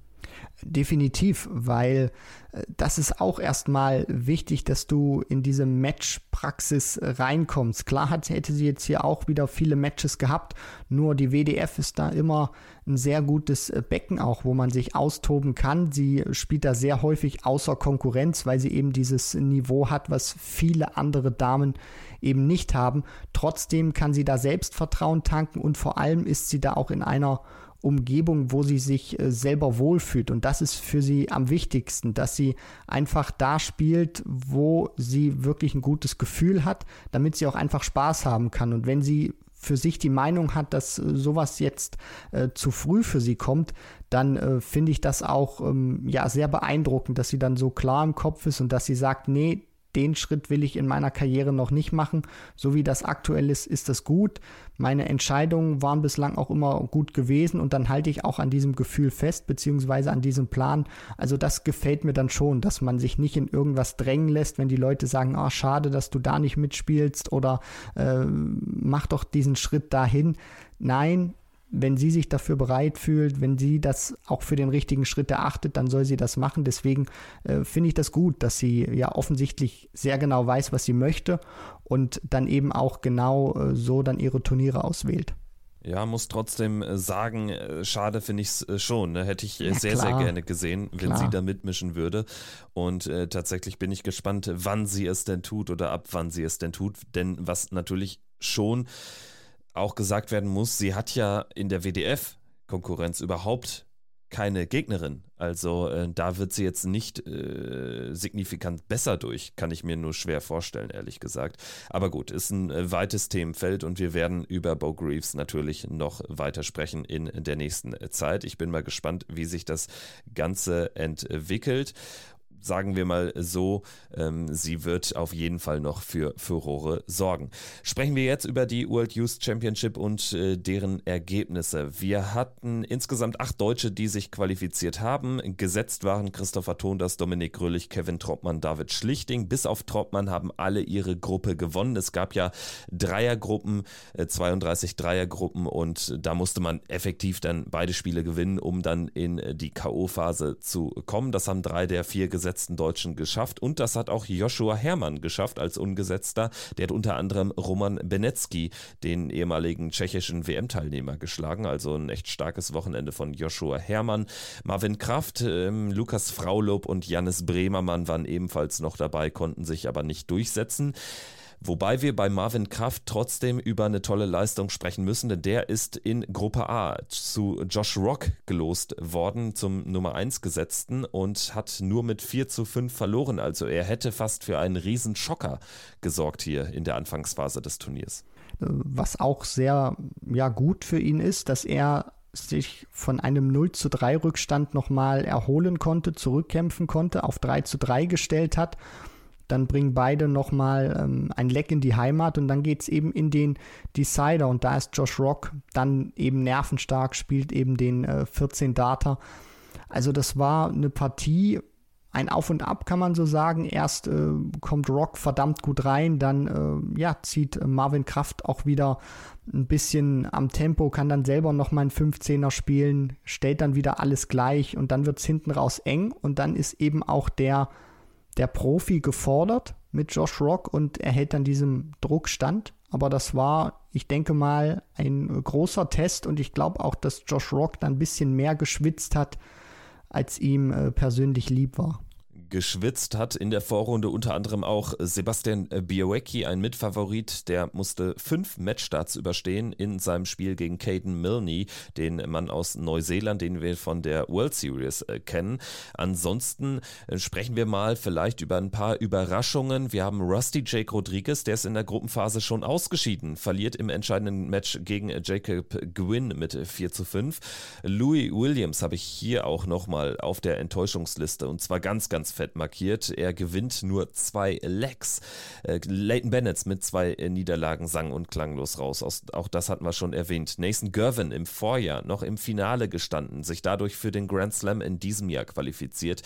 Definitiv, weil äh, das ist auch erstmal wichtig, dass du in diese Matchpraxis reinkommst. Klar hat, hätte sie jetzt hier auch wieder viele Matches gehabt, nur die WDF ist da immer ein sehr gutes äh, Becken auch, wo man sich austoben kann. Sie spielt da sehr häufig außer Konkurrenz, weil sie eben dieses Niveau hat, was viele andere Damen eben nicht haben. Trotzdem kann sie da Selbstvertrauen tanken und vor allem ist sie da auch in einer Umgebung, wo sie sich äh, selber wohlfühlt. Und das ist für sie am wichtigsten, dass sie einfach da spielt, wo sie wirklich ein gutes Gefühl hat, damit sie auch einfach Spaß haben kann. Und wenn sie für sich die Meinung hat, dass äh, sowas jetzt äh, zu früh für sie kommt, dann äh, finde ich das auch ähm, ja sehr beeindruckend, dass sie dann so klar im Kopf ist und dass sie sagt, nee, den Schritt will ich in meiner Karriere noch nicht machen. So wie das aktuell ist, ist das gut. Meine Entscheidungen waren bislang auch immer gut gewesen und dann halte ich auch an diesem Gefühl fest, beziehungsweise an diesem Plan. Also das gefällt mir dann schon, dass man sich nicht in irgendwas drängen lässt, wenn die Leute sagen, ah, oh, schade, dass du da nicht mitspielst oder äh, mach doch diesen Schritt dahin. Nein, wenn sie sich dafür bereit fühlt, wenn sie das auch für den richtigen Schritt erachtet, dann soll sie das machen. Deswegen äh, finde ich das gut, dass sie ja offensichtlich sehr genau weiß, was sie möchte und dann eben auch genau äh, so dann ihre Turniere auswählt. Ja, muss trotzdem äh, sagen, äh, schade finde ich es äh, schon. Ne? Hätte ich ja, sehr, klar. sehr gerne gesehen, wenn klar. sie da mitmischen würde. Und äh, tatsächlich bin ich gespannt, wann sie es denn tut oder ab wann sie es denn tut. Denn was natürlich schon auch gesagt werden muss, sie hat ja in der WDF-Konkurrenz überhaupt keine Gegnerin. Also äh, da wird sie jetzt nicht äh, signifikant besser durch, kann ich mir nur schwer vorstellen, ehrlich gesagt. Aber gut, ist ein äh, weites Themenfeld und wir werden über Bo Greaves natürlich noch weiter sprechen in der nächsten Zeit. Ich bin mal gespannt, wie sich das Ganze entwickelt sagen wir mal so, ähm, sie wird auf jeden Fall noch für Furore sorgen. Sprechen wir jetzt über die World Youth Championship und äh, deren Ergebnisse. Wir hatten insgesamt acht Deutsche, die sich qualifiziert haben. Gesetzt waren Christopher Tonders, Dominik Grölich, Kevin Troppmann, David Schlichting. Bis auf Troppmann haben alle ihre Gruppe gewonnen. Es gab ja Dreiergruppen, äh, 32 Dreiergruppen und da musste man effektiv dann beide Spiele gewinnen, um dann in äh, die K.O.-Phase zu kommen. Das haben drei der vier Gesetze ungesetzten Deutschen geschafft und das hat auch Joshua Herrmann geschafft als Ungesetzter. Der hat unter anderem Roman Benecki, den ehemaligen tschechischen WM-Teilnehmer, geschlagen. Also ein echt starkes Wochenende von Joshua Herrmann. Marvin Kraft, ähm, Lukas Fraulob und Jannis Bremermann waren ebenfalls noch dabei, konnten sich aber nicht durchsetzen. Wobei wir bei Marvin Kraft trotzdem über eine tolle Leistung sprechen müssen, denn der ist in Gruppe A zu Josh Rock gelost worden, zum Nummer 1 Gesetzten und hat nur mit 4 zu 5 verloren. Also er hätte fast für einen Riesenschocker gesorgt hier in der Anfangsphase des Turniers. Was auch sehr ja, gut für ihn ist, dass er sich von einem 0 zu 3 Rückstand nochmal erholen konnte, zurückkämpfen konnte, auf 3 zu 3 gestellt hat dann bringen beide nochmal ähm, ein Leck in die Heimat und dann geht es eben in den Decider und da ist Josh Rock dann eben nervenstark, spielt eben den äh, 14 Data. Also das war eine Partie, ein Auf und Ab kann man so sagen. Erst äh, kommt Rock verdammt gut rein, dann äh, ja, zieht Marvin Kraft auch wieder ein bisschen am Tempo, kann dann selber nochmal einen 15er spielen, stellt dann wieder alles gleich und dann wird es hinten raus eng und dann ist eben auch der der Profi gefordert mit Josh Rock und er hält dann diesem Druck stand. Aber das war, ich denke mal, ein großer Test und ich glaube auch, dass Josh Rock dann ein bisschen mehr geschwitzt hat, als ihm äh, persönlich lieb war geschwitzt hat in der Vorrunde unter anderem auch Sebastian Białecki, ein Mitfavorit, der musste fünf Matchstarts überstehen in seinem Spiel gegen Caden Milne, den Mann aus Neuseeland, den wir von der World Series äh, kennen. Ansonsten äh, sprechen wir mal vielleicht über ein paar Überraschungen. Wir haben Rusty Jake Rodriguez, der ist in der Gruppenphase schon ausgeschieden, verliert im entscheidenden Match gegen Jacob Gwynn mit 4 zu 5. Louis Williams habe ich hier auch nochmal auf der Enttäuschungsliste und zwar ganz, ganz fest fett markiert. Er gewinnt nur zwei Legs. Äh, Leighton Bennett mit zwei äh, Niederlagen sang und klanglos raus. Aus, auch das hatten wir schon erwähnt. Nathan Gervin im Vorjahr noch im Finale gestanden, sich dadurch für den Grand Slam in diesem Jahr qualifiziert.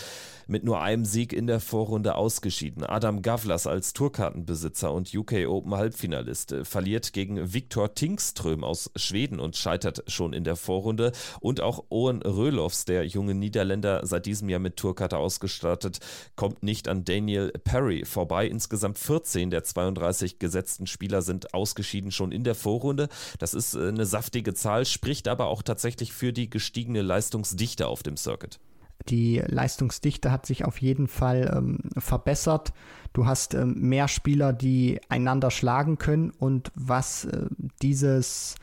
Mit nur einem Sieg in der Vorrunde ausgeschieden. Adam Gavlas als Tourkartenbesitzer und UK Open Halbfinalist verliert gegen Viktor Tingström aus Schweden und scheitert schon in der Vorrunde. Und auch Owen Röhlofs, der junge Niederländer, seit diesem Jahr mit Tourkarte ausgestattet, kommt nicht an Daniel Perry vorbei. Insgesamt 14 der 32 gesetzten Spieler sind ausgeschieden schon in der Vorrunde. Das ist äh, eine saftige Zahl, spricht aber auch tatsächlich für die gestiegene Leistungsdichte auf dem Circuit. Die Leistungsdichte hat sich auf jeden Fall ähm, verbessert. Du hast ähm, mehr Spieler, die einander schlagen können und was äh, dieses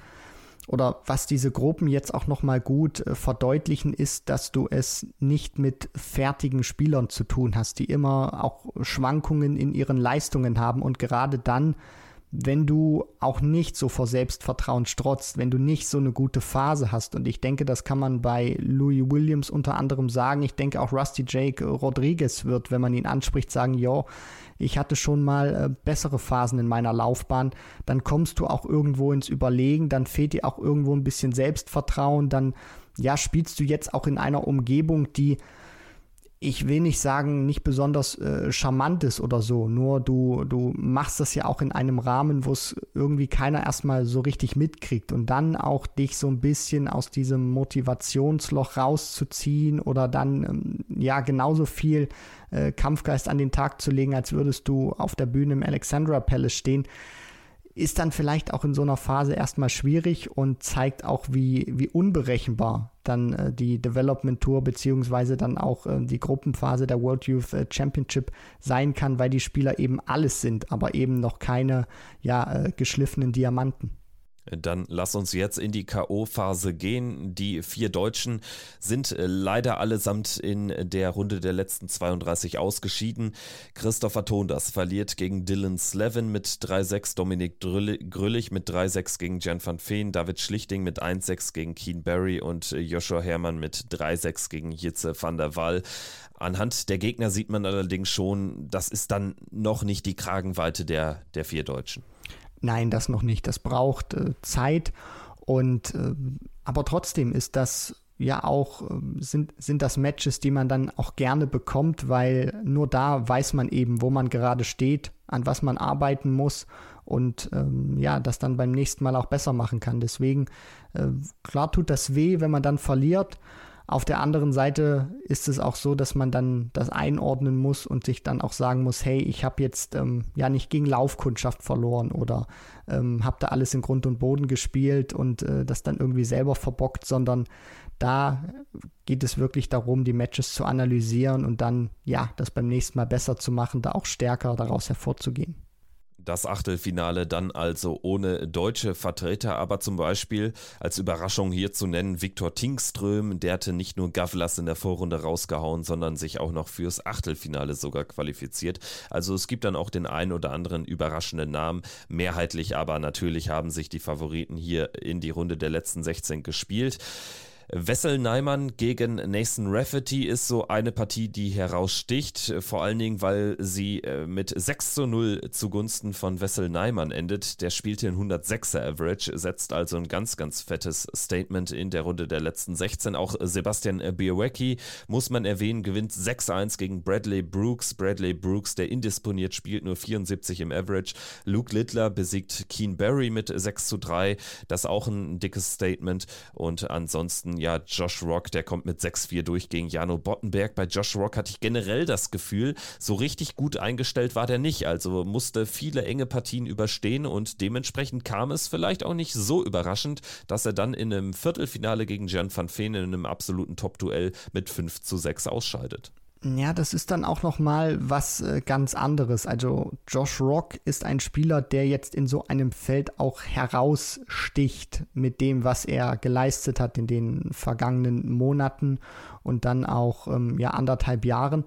oder was diese Gruppen jetzt auch nochmal gut äh, verdeutlichen, ist, dass du es nicht mit fertigen Spielern zu tun hast, die immer auch Schwankungen in ihren Leistungen haben und gerade dann, wenn du auch nicht so vor Selbstvertrauen strotzt, wenn du nicht so eine gute Phase hast. Und ich denke, das kann man bei Louis Williams unter anderem sagen. Ich denke auch Rusty Jake Rodriguez wird, wenn man ihn anspricht, sagen, jo, ich hatte schon mal äh, bessere Phasen in meiner Laufbahn, dann kommst du auch irgendwo ins Überlegen, dann fehlt dir auch irgendwo ein bisschen Selbstvertrauen, dann ja, spielst du jetzt auch in einer Umgebung, die ich will nicht sagen, nicht besonders äh, charmant ist oder so. Nur du, du machst das ja auch in einem Rahmen, wo es irgendwie keiner erstmal so richtig mitkriegt. Und dann auch dich so ein bisschen aus diesem Motivationsloch rauszuziehen oder dann ähm, ja genauso viel äh, Kampfgeist an den Tag zu legen, als würdest du auf der Bühne im Alexandra Palace stehen ist dann vielleicht auch in so einer Phase erstmal schwierig und zeigt auch, wie, wie unberechenbar dann äh, die Development Tour beziehungsweise dann auch äh, die Gruppenphase der World Youth äh, Championship sein kann, weil die Spieler eben alles sind, aber eben noch keine ja, äh, geschliffenen Diamanten. Dann lass uns jetzt in die K.O.-Phase gehen. Die vier Deutschen sind äh, leider allesamt in der Runde der letzten 32 ausgeschieden. Christopher Tondas verliert gegen Dylan Slevin mit 3-6, Dominik Grüllig mit 3-6 gegen Jan van Veen, David Schlichting mit 1-6 gegen Keen Barry und äh, Joshua Herrmann mit 3-6 gegen Jitze van der Waal. Anhand der Gegner sieht man allerdings schon, das ist dann noch nicht die Kragenweite der, der vier Deutschen. Nein, das noch nicht. Das braucht äh, Zeit. Und äh, aber trotzdem ist das ja auch, äh, sind, sind das Matches, die man dann auch gerne bekommt, weil nur da weiß man eben, wo man gerade steht, an was man arbeiten muss und ähm, ja, das dann beim nächsten Mal auch besser machen kann. Deswegen, äh, klar tut das weh, wenn man dann verliert. Auf der anderen Seite ist es auch so, dass man dann das einordnen muss und sich dann auch sagen muss, hey, ich habe jetzt ähm, ja nicht gegen Laufkundschaft verloren oder ähm, habe da alles in Grund und Boden gespielt und äh, das dann irgendwie selber verbockt, sondern da geht es wirklich darum, die Matches zu analysieren und dann ja, das beim nächsten Mal besser zu machen, da auch stärker daraus hervorzugehen. Das Achtelfinale dann also ohne deutsche Vertreter, aber zum Beispiel als Überraschung hier zu nennen Viktor Tingström, der hatte nicht nur Gavlas in der Vorrunde rausgehauen, sondern sich auch noch fürs Achtelfinale sogar qualifiziert. Also es gibt dann auch den einen oder anderen überraschenden Namen, mehrheitlich aber natürlich haben sich die Favoriten hier in die Runde der letzten 16 gespielt. Wessel Neimann gegen Nathan Rafferty ist so eine Partie, die heraussticht, vor allen Dingen, weil sie äh, mit 6 zu 0 zugunsten von Wessel Neimann endet. Der spielte in 106er Average, setzt also ein ganz, ganz fettes Statement in der Runde der letzten 16. Auch Sebastian Biewecki, muss man erwähnen, gewinnt 6-1 gegen Bradley Brooks. Bradley Brooks, der indisponiert spielt, nur 74 im Average. Luke Littler besiegt Keen Barry mit 6 zu 3. Das auch ein dickes Statement. Und ansonsten ja, Josh Rock, der kommt mit 6-4 durch gegen Jano Bottenberg. Bei Josh Rock hatte ich generell das Gefühl, so richtig gut eingestellt war der nicht. Also musste viele enge Partien überstehen und dementsprechend kam es vielleicht auch nicht so überraschend, dass er dann in einem Viertelfinale gegen Jan van Veen in einem absoluten Top-Duell mit 5 zu 6 ausscheidet. Ja, das ist dann auch noch mal was äh, ganz anderes. Also Josh Rock ist ein Spieler, der jetzt in so einem Feld auch heraussticht mit dem, was er geleistet hat in den vergangenen Monaten und dann auch ähm, ja anderthalb Jahren.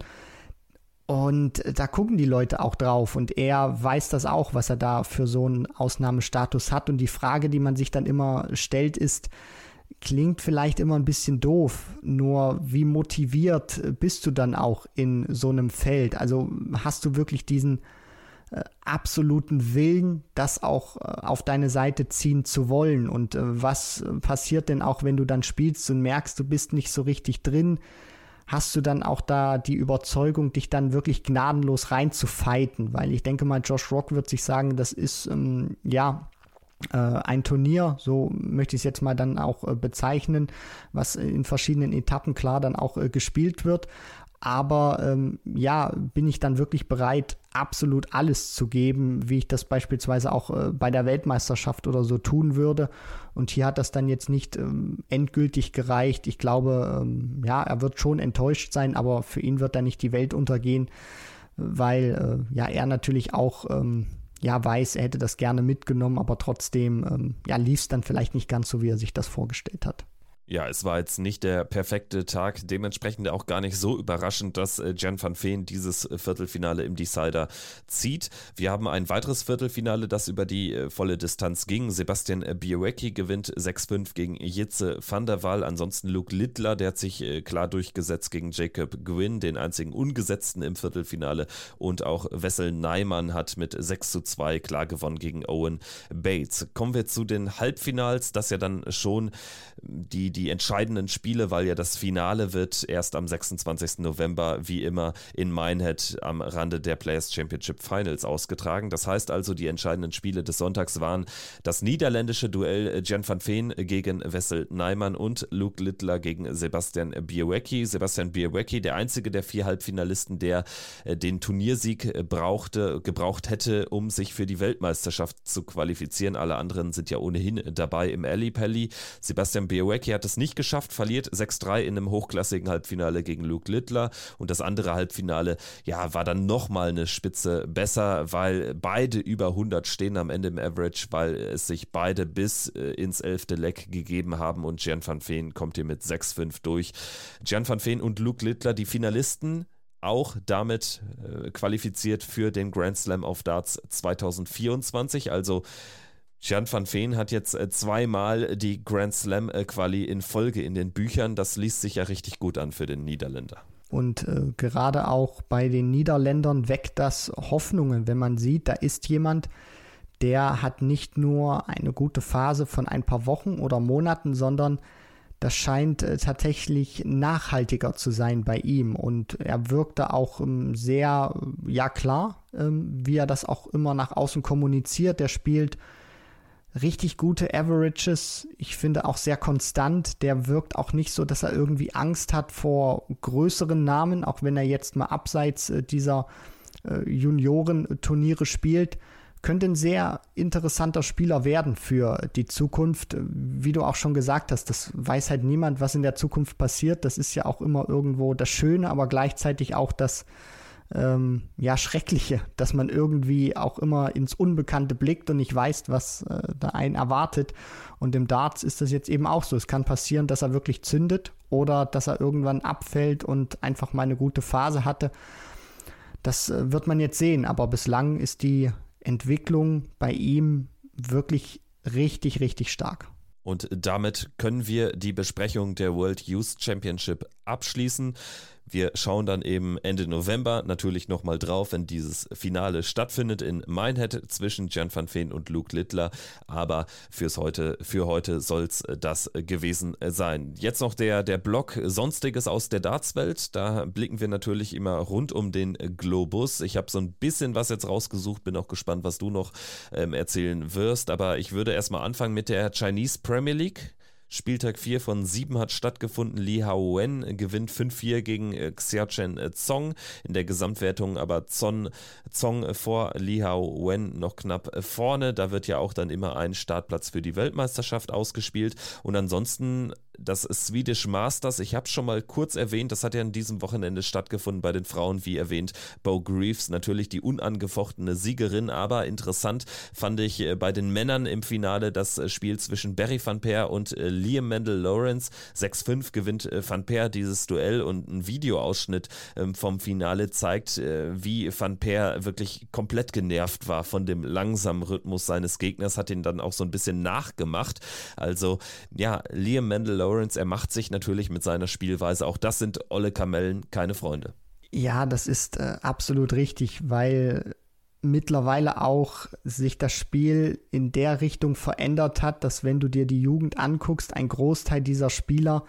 Und da gucken die Leute auch drauf und er weiß das auch, was er da für so einen Ausnahmestatus hat. Und die Frage, die man sich dann immer stellt, ist, klingt vielleicht immer ein bisschen doof, nur wie motiviert bist du dann auch in so einem Feld? Also hast du wirklich diesen äh, absoluten Willen, das auch äh, auf deine Seite ziehen zu wollen? Und äh, was passiert denn auch, wenn du dann spielst und merkst, du bist nicht so richtig drin? Hast du dann auch da die Überzeugung, dich dann wirklich gnadenlos reinzufighten? Weil ich denke mal, Josh Rock wird sich sagen, das ist ähm, ja ein Turnier, so möchte ich es jetzt mal dann auch äh, bezeichnen, was in verschiedenen Etappen klar dann auch äh, gespielt wird. Aber ähm, ja, bin ich dann wirklich bereit, absolut alles zu geben, wie ich das beispielsweise auch äh, bei der Weltmeisterschaft oder so tun würde. Und hier hat das dann jetzt nicht ähm, endgültig gereicht. Ich glaube, ähm, ja, er wird schon enttäuscht sein, aber für ihn wird da nicht die Welt untergehen, weil äh, ja er natürlich auch ähm, ja weiß, er hätte das gerne mitgenommen, aber trotzdem ähm, ja, lief es dann vielleicht nicht ganz so, wie er sich das vorgestellt hat. Ja, es war jetzt nicht der perfekte Tag, dementsprechend auch gar nicht so überraschend, dass äh, Jan van Veen dieses äh, Viertelfinale im Decider zieht. Wir haben ein weiteres Viertelfinale, das über die äh, volle Distanz ging. Sebastian Biewecki gewinnt 6-5 gegen Jitze van der Waal. Ansonsten Luke Littler, der hat sich klar durchgesetzt gegen Jacob Gwynn, den einzigen Ungesetzten im Viertelfinale. Und auch Wessel Neimann hat mit 6 zu 2 klar gewonnen gegen Owen Bates. Kommen wir zu den Halbfinals, das ja dann schon die die entscheidenden Spiele, weil ja das Finale wird erst am 26. November wie immer in Minehead am Rande der Players Championship Finals ausgetragen. Das heißt also, die entscheidenden Spiele des Sonntags waren das niederländische Duell Jan van Veen gegen Wessel Neimann und Luke Littler gegen Sebastian Biewecki. Sebastian Biewecki, der einzige der vier Halbfinalisten, der äh, den Turniersieg äh, brauchte, gebraucht hätte, um sich für die Weltmeisterschaft zu qualifizieren. Alle anderen sind ja ohnehin dabei im Ali Pelli. Sebastian Biewecki hat es nicht geschafft, verliert 6-3 in einem hochklassigen Halbfinale gegen Luke Littler und das andere Halbfinale, ja, war dann nochmal eine Spitze besser, weil beide über 100 stehen am Ende im Average, weil es sich beide bis äh, ins elfte Leck gegeben haben und Jan van Veen kommt hier mit 6-5 durch. Jan van Veen und Luke Littler, die Finalisten, auch damit äh, qualifiziert für den Grand Slam of Darts 2024. Also Jan van Veen hat jetzt äh, zweimal die Grand Slam äh, Quali in Folge in den Büchern. Das liest sich ja richtig gut an für den Niederländer. Und äh, gerade auch bei den Niederländern weckt das Hoffnungen, wenn man sieht, da ist jemand, der hat nicht nur eine gute Phase von ein paar Wochen oder Monaten, sondern das scheint äh, tatsächlich nachhaltiger zu sein bei ihm. Und er wirkte auch ähm, sehr, ja klar, ähm, wie er das auch immer nach außen kommuniziert. Er spielt richtig gute Averages. Ich finde auch sehr konstant. Der wirkt auch nicht so, dass er irgendwie Angst hat vor größeren Namen, auch wenn er jetzt mal abseits äh, dieser äh, Juniorenturniere spielt könnte ein sehr interessanter Spieler werden für die Zukunft. Wie du auch schon gesagt hast, das weiß halt niemand, was in der Zukunft passiert. Das ist ja auch immer irgendwo das Schöne, aber gleichzeitig auch das ähm, ja, Schreckliche, dass man irgendwie auch immer ins Unbekannte blickt und nicht weiß, was äh, da einen erwartet. Und im Darts ist das jetzt eben auch so. Es kann passieren, dass er wirklich zündet oder dass er irgendwann abfällt und einfach mal eine gute Phase hatte. Das äh, wird man jetzt sehen, aber bislang ist die Entwicklung bei ihm wirklich richtig, richtig stark. Und damit können wir die Besprechung der World Youth Championship abschließen. Wir schauen dann eben Ende November natürlich nochmal drauf, wenn dieses Finale stattfindet in Minehead zwischen Jan van Veen und Luke Littler. Aber fürs heute, für heute soll es das gewesen sein. Jetzt noch der, der Block Sonstiges aus der Dartswelt. Da blicken wir natürlich immer rund um den Globus. Ich habe so ein bisschen was jetzt rausgesucht, bin auch gespannt, was du noch ähm, erzählen wirst. Aber ich würde erstmal anfangen mit der Chinese Premier League. Spieltag 4 von 7 hat stattgefunden. Li Haowen gewinnt 5-4 gegen äh, Xiaochen äh, Zong. In der Gesamtwertung aber Zon, Zong vor Li Haowen noch knapp äh, vorne. Da wird ja auch dann immer ein Startplatz für die Weltmeisterschaft ausgespielt. Und ansonsten das Swedish Masters, ich habe schon mal kurz erwähnt, das hat ja an diesem Wochenende stattgefunden bei den Frauen, wie erwähnt, Bo Greaves, natürlich die unangefochtene Siegerin, aber interessant fand ich äh, bei den Männern im Finale das äh, Spiel zwischen Barry van Peer und äh, Liam Mendel Lawrence. 6-5 gewinnt van Peer dieses Duell und ein Videoausschnitt ähm, vom Finale zeigt, wie van Peer wirklich komplett genervt war von dem langsamen Rhythmus seines Gegners, hat ihn dann auch so ein bisschen nachgemacht. Also ja, Liam Mendel Lawrence, er macht sich natürlich mit seiner Spielweise, auch das sind olle Kamellen, keine Freunde. Ja, das ist äh, absolut richtig, weil mittlerweile auch sich das Spiel in der Richtung verändert hat, dass wenn du dir die Jugend anguckst, ein Großteil dieser Spieler,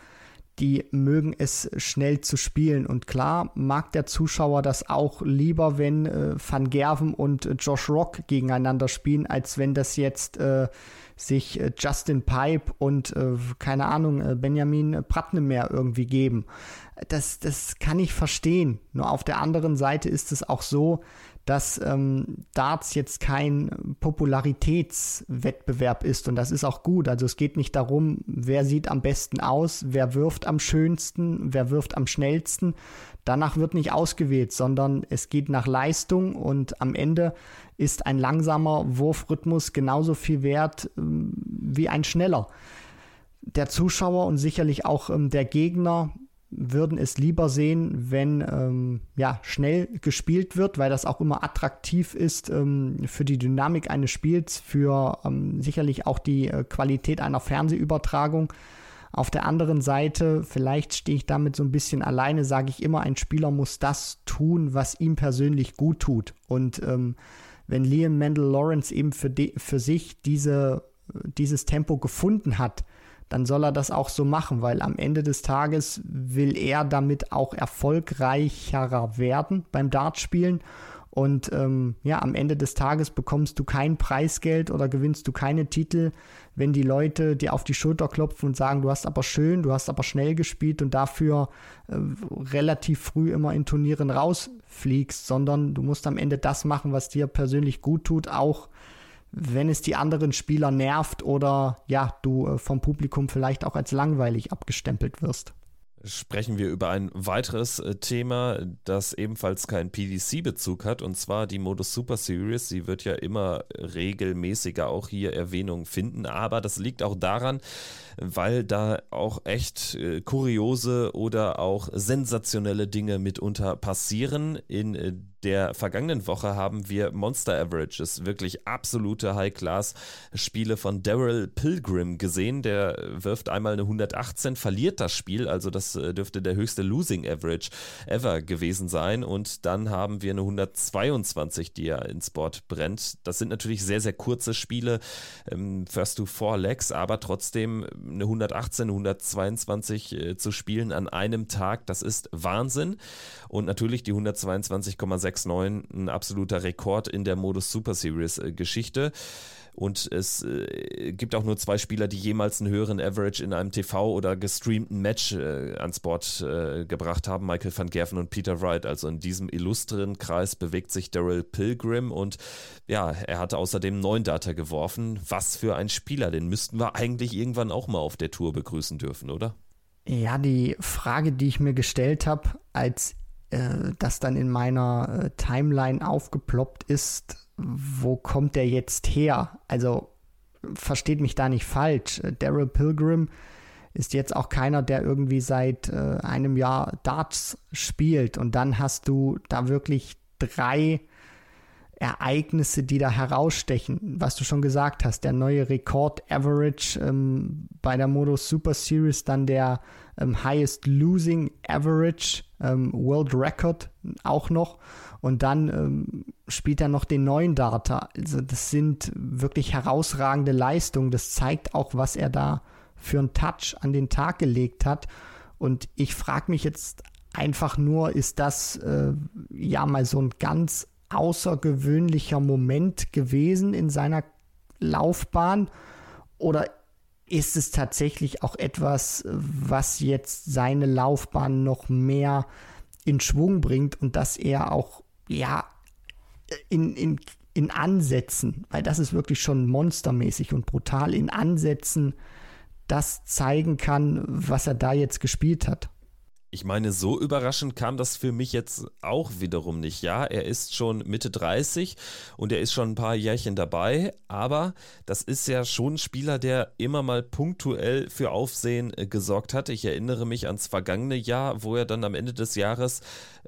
die mögen es schnell zu spielen. Und klar mag der Zuschauer das auch lieber, wenn äh, Van Gerven und äh, Josh Rock gegeneinander spielen, als wenn das jetzt äh, sich äh, Justin Pipe und äh, keine Ahnung, äh, Benjamin Pratnemer irgendwie geben. Das, das kann ich verstehen. Nur auf der anderen Seite ist es auch so, dass ähm, Darts jetzt kein Popularitätswettbewerb ist und das ist auch gut. Also es geht nicht darum, wer sieht am besten aus, wer wirft am schönsten, wer wirft am schnellsten. Danach wird nicht ausgewählt, sondern es geht nach Leistung und am Ende ist ein langsamer Wurfrhythmus genauso viel wert ähm, wie ein schneller. Der Zuschauer und sicherlich auch ähm, der Gegner würden es lieber sehen, wenn ähm, ja, schnell gespielt wird, weil das auch immer attraktiv ist ähm, für die Dynamik eines Spiels, für ähm, sicherlich auch die äh, Qualität einer Fernsehübertragung. Auf der anderen Seite, vielleicht stehe ich damit so ein bisschen alleine, sage ich immer, ein Spieler muss das tun, was ihm persönlich gut tut. Und ähm, wenn Liam Mendel Lawrence eben für, de, für sich diese, dieses Tempo gefunden hat, dann soll er das auch so machen, weil am Ende des Tages will er damit auch erfolgreicherer werden beim Dartspielen. Und ähm, ja, am Ende des Tages bekommst du kein Preisgeld oder gewinnst du keine Titel, wenn die Leute dir auf die Schulter klopfen und sagen, du hast aber schön, du hast aber schnell gespielt und dafür äh, relativ früh immer in Turnieren rausfliegst, sondern du musst am Ende das machen, was dir persönlich gut tut, auch wenn es die anderen Spieler nervt oder ja, du äh, vom Publikum vielleicht auch als langweilig abgestempelt wirst sprechen wir über ein weiteres äh, Thema, das ebenfalls keinen PDC-Bezug hat, und zwar die Modus Super Series. Sie wird ja immer regelmäßiger auch hier Erwähnung finden, aber das liegt auch daran, weil da auch echt äh, kuriose oder auch sensationelle Dinge mitunter passieren. In äh, der vergangenen Woche haben wir Monster Averages, wirklich absolute High-Class-Spiele von Daryl Pilgrim gesehen. Der wirft einmal eine 118, verliert das Spiel, also das äh, dürfte der höchste Losing Average ever gewesen sein. Und dann haben wir eine 122, die er ins Board brennt. Das sind natürlich sehr, sehr kurze Spiele, ähm, First to Four Legs, aber trotzdem eine 118, 122 äh, zu spielen an einem Tag, das ist Wahnsinn. Und natürlich die 122,69, ein absoluter Rekord in der Modus Super Series äh, Geschichte. Und es äh, gibt auch nur zwei Spieler, die jemals einen höheren Average in einem TV- oder gestreamten Match äh, ans Board äh, gebracht haben, Michael van Gerven und Peter Wright. Also in diesem illustren Kreis bewegt sich Daryl Pilgrim und ja, er hat außerdem neun Data geworfen. Was für ein Spieler, den müssten wir eigentlich irgendwann auch mal auf der Tour begrüßen dürfen, oder? Ja, die Frage, die ich mir gestellt habe, als äh, das dann in meiner äh, Timeline aufgeploppt ist, wo kommt der jetzt her? Also versteht mich da nicht falsch. Daryl Pilgrim ist jetzt auch keiner, der irgendwie seit äh, einem Jahr Darts spielt. Und dann hast du da wirklich drei Ereignisse, die da herausstechen. Was du schon gesagt hast, der neue Rekord Average ähm, bei der Modus Super Series, dann der ähm, Highest Losing Average ähm, World Record auch noch. Und dann ähm, spielt er noch den neuen Data. Also das sind wirklich herausragende Leistungen. Das zeigt auch, was er da für einen Touch an den Tag gelegt hat. Und ich frage mich jetzt einfach nur, ist das äh, ja mal so ein ganz außergewöhnlicher Moment gewesen in seiner Laufbahn? Oder ist es tatsächlich auch etwas, was jetzt seine Laufbahn noch mehr in Schwung bringt und dass er auch ja, in, in, in Ansätzen, weil das ist wirklich schon monstermäßig und brutal, in Ansätzen das zeigen kann, was er da jetzt gespielt hat. Ich meine, so überraschend kam das für mich jetzt auch wiederum nicht. Ja, er ist schon Mitte 30 und er ist schon ein paar Jährchen dabei, aber das ist ja schon ein Spieler, der immer mal punktuell für Aufsehen äh, gesorgt hat. Ich erinnere mich ans vergangene Jahr, wo er dann am Ende des Jahres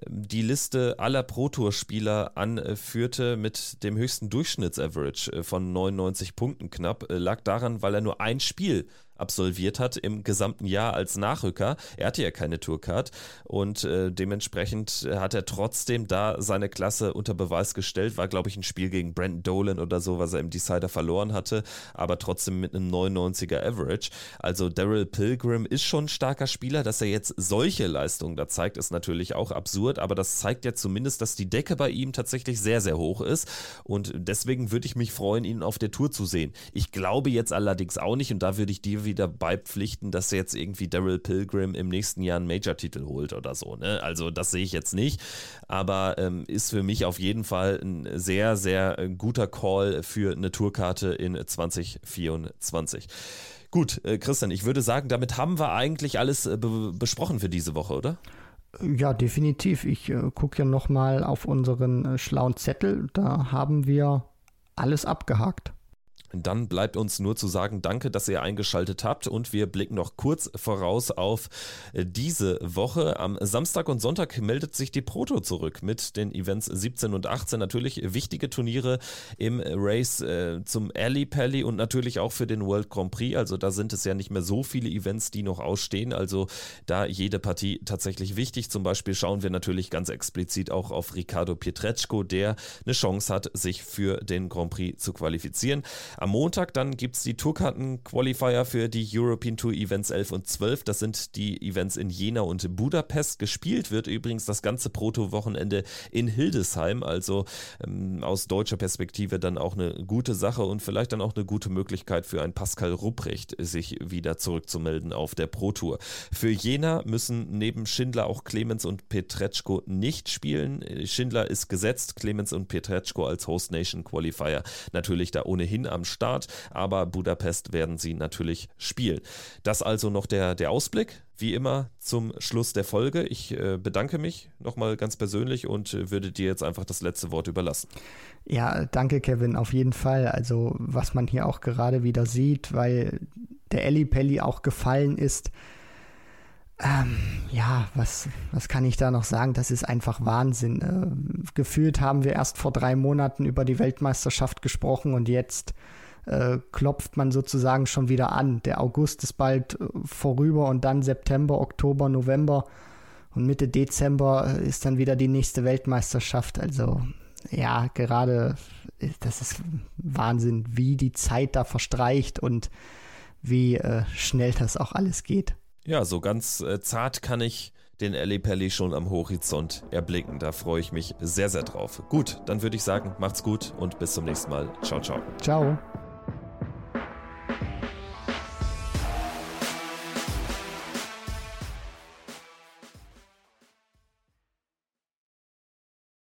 die Liste aller Pro-Tour-Spieler anführte mit dem höchsten Durchschnittsaverage äh, von 99 Punkten knapp. Äh, lag daran, weil er nur ein Spiel absolviert hat im gesamten Jahr als Nachrücker. Er hatte ja keine Tourcard und äh, dementsprechend hat er trotzdem da seine Klasse unter Beweis gestellt. War, glaube ich, ein Spiel gegen Brandon Dolan oder so, was er im Decider verloren hatte, aber trotzdem mit einem 99er Average. Also Daryl Pilgrim ist schon ein starker Spieler. Dass er jetzt solche Leistungen da zeigt, ist natürlich auch absurd, aber das zeigt ja zumindest, dass die Decke bei ihm tatsächlich sehr, sehr hoch ist und deswegen würde ich mich freuen, ihn auf der Tour zu sehen. Ich glaube jetzt allerdings auch nicht und da würde ich dir wieder beipflichten, dass jetzt irgendwie Daryl Pilgrim im nächsten Jahr einen Major-Titel holt oder so. Ne? Also das sehe ich jetzt nicht, aber ähm, ist für mich auf jeden Fall ein sehr, sehr äh, guter Call für eine Tourkarte in 2024. Gut, äh, Christian, ich würde sagen, damit haben wir eigentlich alles äh, be besprochen für diese Woche, oder? Ja, definitiv. Ich äh, gucke ja nochmal auf unseren äh, schlauen Zettel. Da haben wir alles abgehakt. Dann bleibt uns nur zu sagen, danke, dass ihr eingeschaltet habt und wir blicken noch kurz voraus auf diese Woche. Am Samstag und Sonntag meldet sich die Proto zurück mit den Events 17 und 18. Natürlich wichtige Turniere im Race äh, zum Ali Pally und natürlich auch für den World Grand Prix. Also da sind es ja nicht mehr so viele Events, die noch ausstehen. Also da jede Partie tatsächlich wichtig. Zum Beispiel schauen wir natürlich ganz explizit auch auf Ricardo Pietreczko, der eine Chance hat, sich für den Grand Prix zu qualifizieren. Am Montag dann gibt es die Tourkarten-Qualifier für die European Tour Events 11 und 12. Das sind die Events in Jena und Budapest. Gespielt wird übrigens das ganze Proto-Wochenende in Hildesheim. Also ähm, aus deutscher Perspektive dann auch eine gute Sache und vielleicht dann auch eine gute Möglichkeit für ein Pascal Rupprecht, sich wieder zurückzumelden auf der Pro Tour. Für Jena müssen neben Schindler auch Clemens und Petretschko nicht spielen. Schindler ist gesetzt, Clemens und Petretschko als Host Nation Qualifier natürlich da ohnehin am Start, aber Budapest werden sie natürlich spielen. Das also noch der, der Ausblick wie immer zum Schluss der Folge. Ich äh, bedanke mich nochmal ganz persönlich und äh, würde dir jetzt einfach das letzte Wort überlassen. Ja, danke Kevin, auf jeden Fall. Also was man hier auch gerade wieder sieht, weil der Elli Pelli auch gefallen ist. Ähm, ja, was, was kann ich da noch sagen? Das ist einfach Wahnsinn. Äh, gefühlt haben wir erst vor drei Monaten über die Weltmeisterschaft gesprochen und jetzt äh, klopft man sozusagen schon wieder an. Der August ist bald äh, vorüber und dann September, Oktober, November und Mitte Dezember äh, ist dann wieder die nächste Weltmeisterschaft. Also ja, gerade das ist Wahnsinn, wie die Zeit da verstreicht und wie äh, schnell das auch alles geht. Ja, so ganz äh, zart kann ich den Ellie Pelli schon am Horizont erblicken. Da freue ich mich sehr, sehr drauf. Gut, dann würde ich sagen, macht's gut und bis zum nächsten Mal. Ciao, ciao. Ciao.